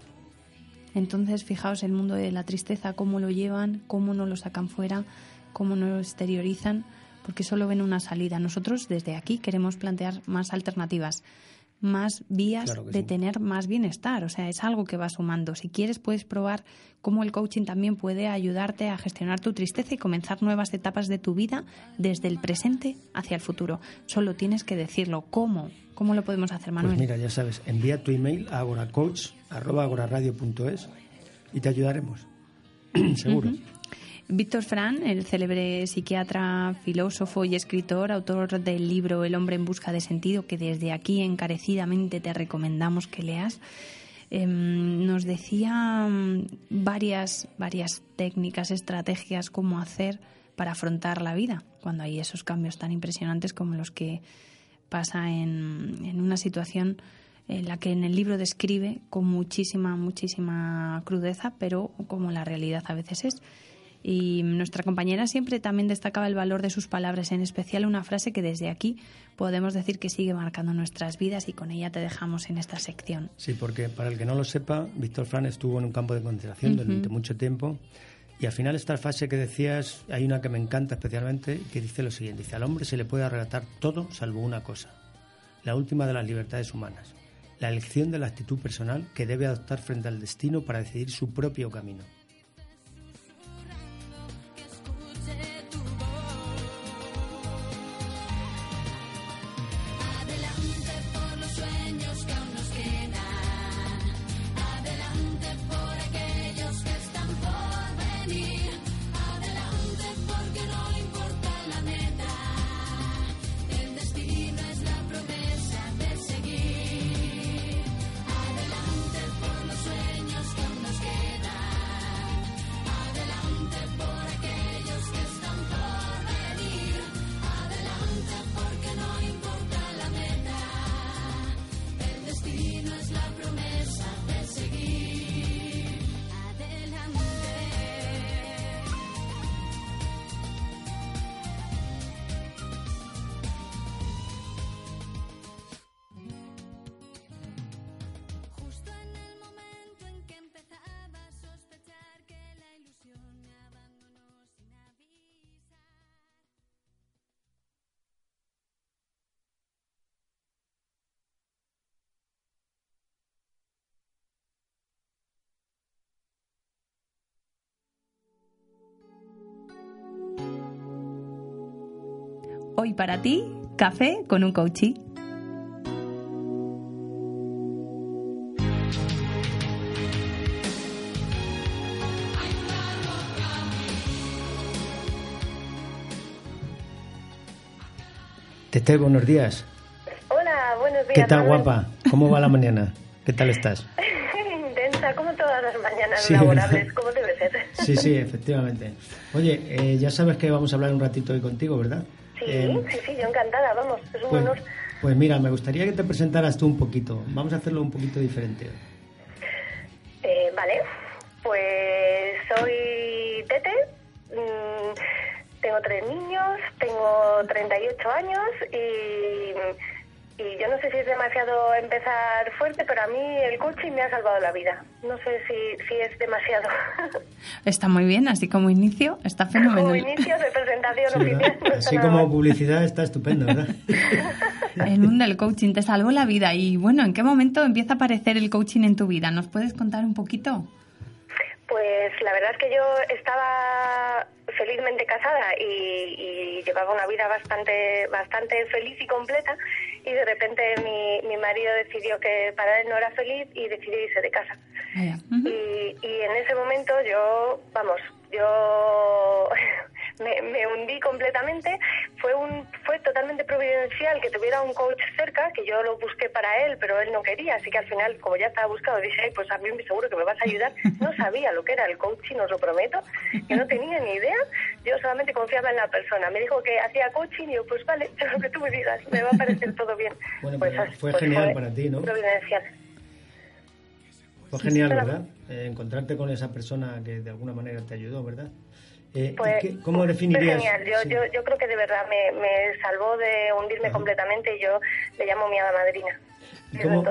Entonces, fijaos el mundo de la tristeza, cómo lo llevan, cómo no lo sacan fuera, cómo no lo exteriorizan, porque solo ven una salida. Nosotros desde aquí queremos plantear más alternativas, más vías Claro de sí. tener más bienestar. O sea, es algo que va sumando. Si quieres, puedes probar cómo el coaching también puede ayudarte a gestionar tu tristeza y comenzar nuevas etapas de tu vida desde el presente hacia el futuro. Solo tienes que decirlo. ¿Cómo? ¿Cómo lo podemos hacer, Manuel? Pues mira, ya sabes, envía tu email a agoracoach.agoraradio.es y te ayudaremos. Seguro. Víctor Fran, el célebre psiquiatra, filósofo y escritor, autor del libro El hombre en busca de sentido, que desde aquí encarecidamente te recomendamos que leas, em, nos decía mm, varias, varias técnicas, estrategias, cómo hacer para afrontar la vida cuando hay esos cambios tan impresionantes como los que pasa en, en una situación en la que en el libro describe con muchísima, muchísima crudeza, pero como la realidad a veces es. Y nuestra compañera siempre también destacaba el valor de sus palabras, en especial una frase que desde aquí podemos decir que sigue marcando nuestras vidas y con ella te dejamos en esta sección. Sí, porque para el que no lo sepa, Víctor Fran estuvo en un campo de concentración durante mucho tiempo y al final esta frase que decías, hay una que me encanta especialmente, que dice lo siguiente, dice, al hombre se le puede arrebatar todo salvo una cosa, la última de las libertades humanas, la elección de la actitud personal que debe adoptar frente al destino para decidir su propio camino. Para ti, café con un coachí. Tete, buenos días. Hola, buenos días. ¿Qué tal, Manuel. guapa? ¿Cómo va la mañana? ¿Qué tal estás? Intensa, como todas las mañanas Sí, laborables, ¿verdad? como debe ser. Sí, sí, efectivamente. Oye, eh, ya sabes que vamos a hablar un ratito hoy contigo, ¿verdad? Sí, Eh, sí, sí, yo encantada, vamos, es un pues, honor. pues mira, me gustaría que te presentaras tú un poquito. Vamos a hacerlo un poquito diferente. vale, pues soy Tete, mm, tengo tres niños, tengo 38 años y, y yo no sé si es demasiado empezar fuerte, pero a mí el coaching me ha salvado la vida. No sé si, si es demasiado. Está muy bien, así como inicio, está fenomenal. Como inicio de presentación oficial. no Así como mal. publicidad está estupendo, ¿verdad? El mundo del coaching te salvó la vida. Y bueno, ¿en qué momento empieza a aparecer el coaching en tu vida? ¿Nos puedes contar un poquito? Pues la verdad es que yo estaba felizmente casada y, y llevaba una vida bastante bastante feliz y completa y de repente mi, mi marido decidió que para él no era feliz y decidió irse de casa. Y, y en ese momento yo, vamos, yo me, me hundí completamente. Fue un fue totalmente providencial que tuviera un coach cerca, que yo lo busqué para él, pero él no quería. Así que al final, como ya estaba buscado, dije, "Ay, pues a mí seguro que me vas a ayudar. No sabía lo que era el coaching, os lo prometo. Yo no tenía ni idea. Yo solamente confiaba en la persona. Me dijo que hacía coaching y yo, pues vale, lo que tú me digas, me va a parecer todo bien. Bueno, pues, pero fue pues genial para ti, ¿no? Providencial. Fue genial, ¿verdad? Eh, encontrarte con esa persona que de alguna manera te ayudó, ¿verdad? Eh, ¿y Pues, qué- ¿Cómo fue definirías? genial. Yo, sí. yo, yo creo que de verdad me, me salvó de hundirme Ajá. completamente y yo le llamo mi hada madrina. ¿Y Desde ¿Cómo,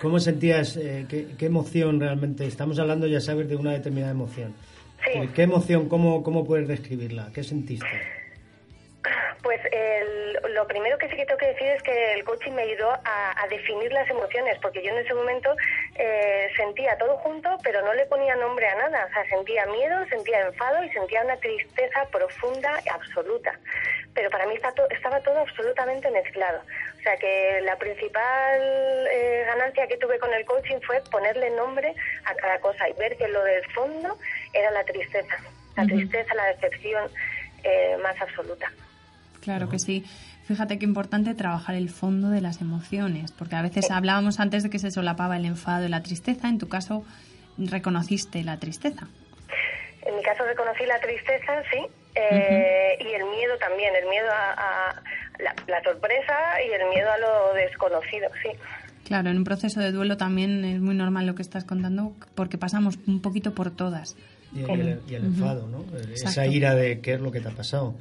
cómo sentías, eh, qué, qué emoción realmente? Estamos hablando, ya sabes, de una determinada emoción. Sí. Eh, ¿Qué emoción, cómo, cómo puedes describirla? ¿Qué sentiste? Pues el- lo primero que sí que tengo que decir es que el coaching me ayudó a, a definir las emociones, porque yo en ese momento eh, sentía todo junto, pero no le ponía nombre a nada. O sea, sentía miedo, sentía enfado y sentía una tristeza profunda y absoluta. Pero para mí está to- estaba todo absolutamente mezclado. O sea que la principal eh, ganancia que tuve con el coaching fue ponerle nombre a cada cosa y ver que lo del fondo era la tristeza. La tristeza, la decepción eh, más absoluta. Claro que sí. Fíjate qué importante trabajar el fondo de las emociones, porque a veces hablábamos antes de que se solapaba el enfado y la tristeza. En tu caso, reconociste la tristeza. En mi caso reconocí la tristeza, sí, eh, y el miedo también, el miedo a, a la, la sorpresa y el miedo a lo desconocido, sí. Claro, en un proceso de duelo también es muy normal lo que estás contando, porque pasamos un poquito por todas. Y, y el, y el enfado, ¿no? Eh, Esa ira de qué es lo que te ha pasado.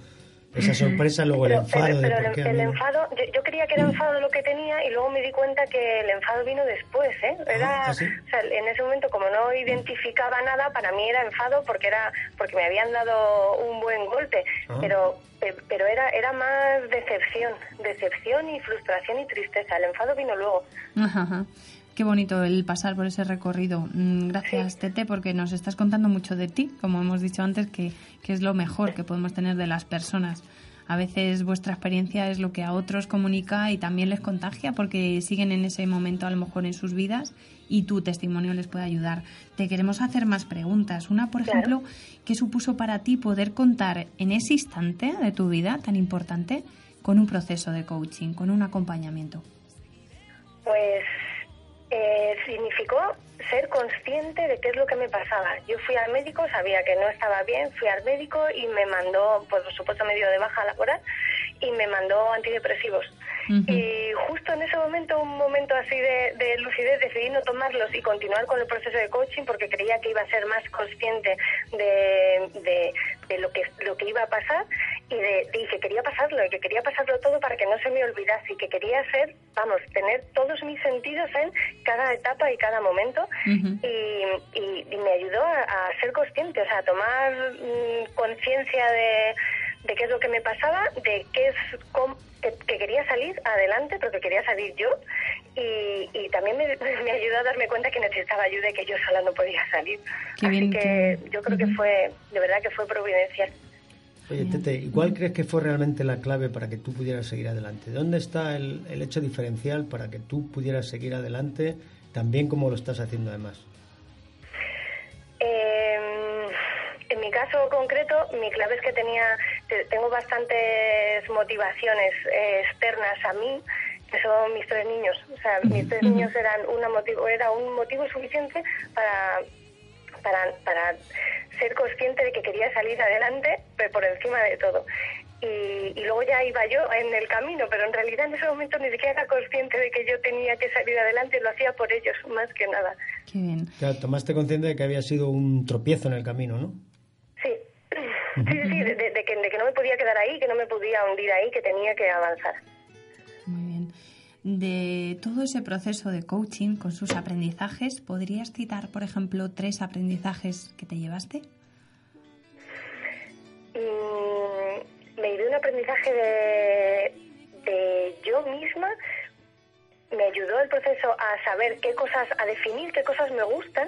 Esa sorpresa, luego el enfado pero- de pero por el, qué enfado, yo, yo creía que era enfado lo que tenía y luego me di cuenta que el enfado vino después, ¿eh? Era, ¿ah, sí? o sea, en ese momento como no identificaba nada, para mí era enfado porque era porque me habían dado un buen golpe, Ah. pero pe- pero era era más decepción, decepción y frustración y tristeza. El enfado vino luego. Ajá, ajá. Qué bonito el pasar por ese recorrido. Mm, Gracias, Tete, porque nos estás contando mucho de ti, como hemos dicho antes, que, que es lo mejor que podemos tener de las personas. A veces vuestra experiencia es lo que a otros comunica y también les contagia porque siguen en ese momento a lo mejor en sus vidas y tu testimonio les puede ayudar. Te queremos hacer más preguntas. Una, por Claro. ejemplo, ¿qué supuso para ti poder contar en ese instante de tu vida tan importante con un proceso de coaching, con un acompañamiento? Pues eh, significó ser consciente de qué es lo que me pasaba. Yo fui al médico, sabía que no estaba bien, fui al médico y me mandó, pues, por supuesto, medio de baja laboral y me mandó antidepresivos. Y justo en ese momento, un momento así de, de lucidez, decidí no tomarlos y continuar con el proceso de coaching porque creía que iba a ser más consciente de, de, de lo, que, lo que iba a pasar y de, y que quería pasarlo, y que quería pasarlo todo para que no se me olvidase y que quería ser, vamos, tener todos mis sentidos en cada etapa y cada momento y, y- y me ayudó a, a ser consciente, o sea, a tomar mm, conciencia de, de qué es lo que me pasaba, de qué es cómo- que, que quería salir adelante, pero que quería salir yo y, y también me, me ayudó a darme cuenta que necesitaba ayuda y que yo sola no podía salir. Qué Así bien que yo creo que fue, de verdad que fue providencial. Oye, Tete, ¿y cuál crees que fue realmente la clave para que tú pudieras seguir adelante? ¿Dónde está el, el hecho diferencial para que tú pudieras seguir adelante también como lo estás haciendo además? Eh, en mi caso concreto, mi clave es que tenía, te- tengo bastantes motivaciones eh, externas a mí, que son mis tres niños. O sea, mis tres niños eran una motivo, era un motivo suficiente para, para, para ser consciente de que quería salir adelante pero por encima de todo. y, y luego ya iba yo en el camino, pero en realidad en ese momento ni siquiera era consciente de que yo tenía que salir adelante, lo hacía por ellos, más que nada. Qué bien. Claro, tomaste consciente de que había sido un tropiezo en el camino, ¿no? Sí, sí, sí, sí, de, de- de que, de que no me podía quedar ahí, que no me podía hundir ahí, que tenía que avanzar. Muy bien. De todo ese proceso de coaching con sus aprendizajes, ¿podrías citar, por ejemplo, tres aprendizajes que te llevaste? Mm, me dio un aprendizaje de, de yo misma, me ayudó el proceso a saber qué cosas, a definir qué cosas me gustan.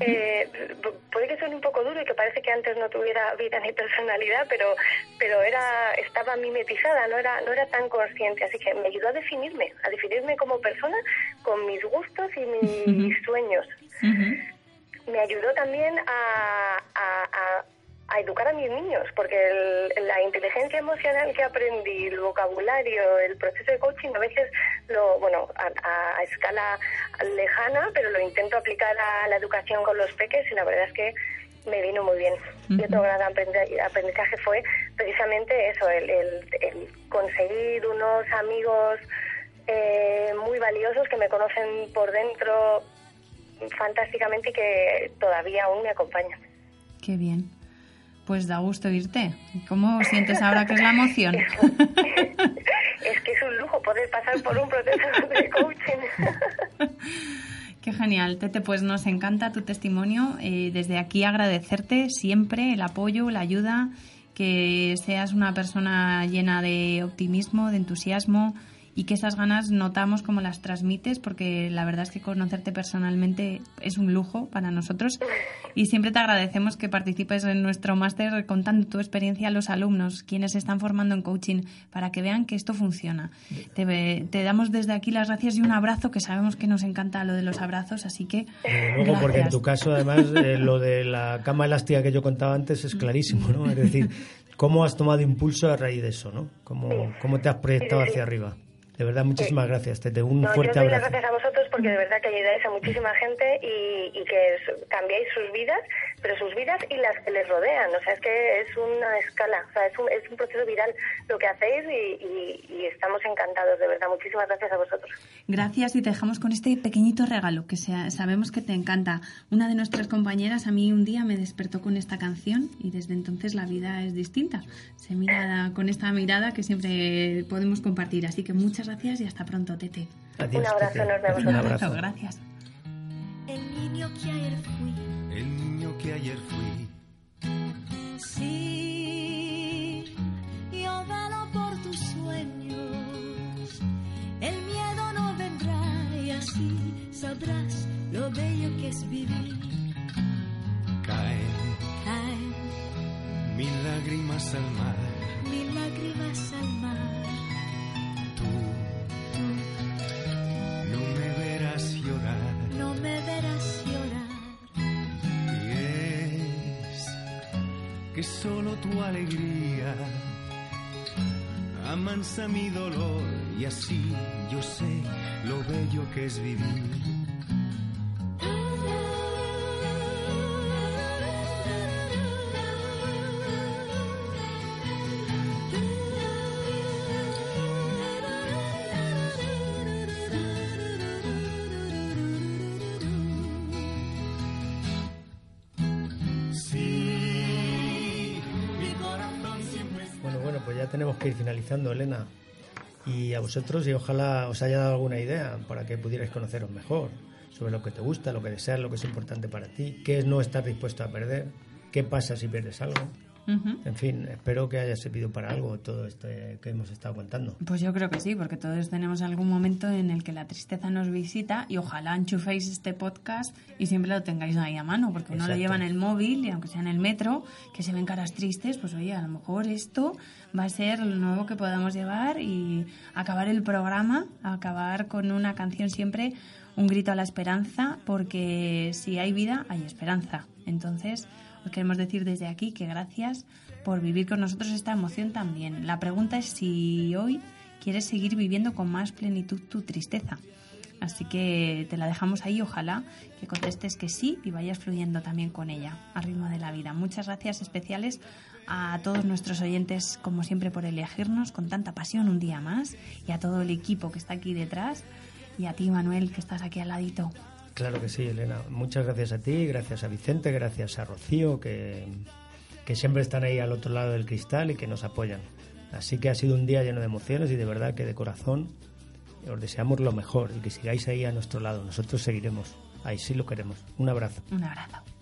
Eh, pu- puede que suene un poco duro y que parece que antes no tuviera vida ni personalidad, pero pero era estaba mimetizada, no era no era tan consciente, así que me ayudó a definirme, a definirme como persona con mis gustos y mis sueños. Me ayudó también a, a- a- educar a mis niños, porque el- la inteligencia emocional que aprendí, el vocabulario, el proceso de coaching, a veces lo, bueno, a, escala lejana, pero lo intento aplicar a la educación con los peques y la verdad es que me vino muy bien. Y otro gran aprendi- aprendizaje fue precisamente eso, el, el- el conseguir unos amigos eh, muy valiosos que me conocen por dentro fantásticamente y que todavía aún me acompañan. Qué bien. Pues da gusto irte. ¿Cómo sientes ahora que es la emoción? es que es un lujo poder pasar por un proceso de coaching. Qué genial, Tete, pues nos encanta tu testimonio. Eh, desde aquí agradecerte siempre el apoyo, la ayuda, que seas una persona llena de optimismo, de entusiasmo y que esas ganas notamos como las transmites, porque la verdad es que conocerte personalmente es un lujo para nosotros y siempre te agradecemos que participes en nuestro máster contando tu experiencia a los alumnos, quienes se están formando en coaching, para que vean que esto funciona. Te, te damos desde aquí las gracias y un abrazo, que sabemos que nos encanta lo de los abrazos, así que luego, porque en tu caso, además, eh, lo de la cama elástica que yo contaba antes es clarísimo, ¿no? Es decir, ¿cómo has tomado impulso a raíz de eso, ¿no? ¿Cómo, cómo te has proyectado hacia arriba? De verdad, muchísimas gracias, Tete. Un No, yo fuerte doy las abrazo. gracias a vosotros porque de verdad que ayudáis a muchísima gente y, y que es- cambiáis sus vidas, pero sus vidas y las que les rodean. O sea, es que es una escala, o sea, es un, es un proceso viral lo que hacéis y, y- y estamos encantados, de verdad. Muchísimas gracias a vosotros. Gracias y te dejamos con este pequeñito regalo que sea- sabemos que te encanta. Una de nuestras compañeras a mí un día me despertó con esta canción y desde entonces la vida es distinta. Se mira con esta mirada que siempre podemos compartir. Así que muchas gracias y hasta pronto, Tete. Adiós, Un abrazo Tete. enorme a Un abrazo. Gracias. El niño que ayer fui, El niño que ayer fui, sí, yo velo por tus sueños. El miedo no vendrá y así sabrás lo bello que es vivir. caen Caen mil lágrimas al mar. mil lágrimas al mar. No me verás llorar. No me verás llorar. Y es que solo tu alegría amansa mi dolor y así yo sé lo bello que es vivir. Ir finalizando, Elena. Y a vosotros, y ojalá os haya dado alguna idea para que pudierais conoceros mejor sobre lo que te gusta, lo que deseas, lo que es importante para ti, qué es no estar dispuesto a perder, qué pasa si pierdes algo. Ujú. En fin, espero que haya servido para algo todo esto que hemos estado contando. Pues yo creo que sí, porque todos tenemos algún momento en el que la tristeza nos visita y ojalá enchuféis este podcast y siempre lo tengáis ahí a mano, porque uno lo Exacto. lleva en el móvil y aunque sea en el metro, que se ven caras tristes, pues oye, a lo mejor esto va a ser lo nuevo que podamos llevar y acabar el programa, acabar con una canción siempre, un grito a la esperanza, porque si hay vida, hay esperanza. Entonces, os queremos decir desde aquí que gracias por vivir con nosotros esta emoción también. La pregunta es si hoy quieres seguir viviendo con más plenitud tu tristeza. Así que te la dejamos ahí, ojalá que contestes que sí y vayas fluyendo también con ella, al ritmo de la vida. Muchas gracias especiales a todos nuestros oyentes, como siempre, por elegirnos con tanta pasión un día más y a todo el equipo que está aquí detrás y a ti, Manuel, que estás aquí al ladito. Claro que sí, Elena. Muchas gracias a ti, gracias a Vicente, gracias a Rocío, que, que siempre están ahí al otro lado del cristal y que nos apoyan. Así que ha sido un día lleno de emociones y de verdad que de corazón os deseamos lo mejor y que sigáis ahí a nuestro lado. Nosotros seguiremos. Ahí sí lo queremos. Un abrazo. Un abrazo.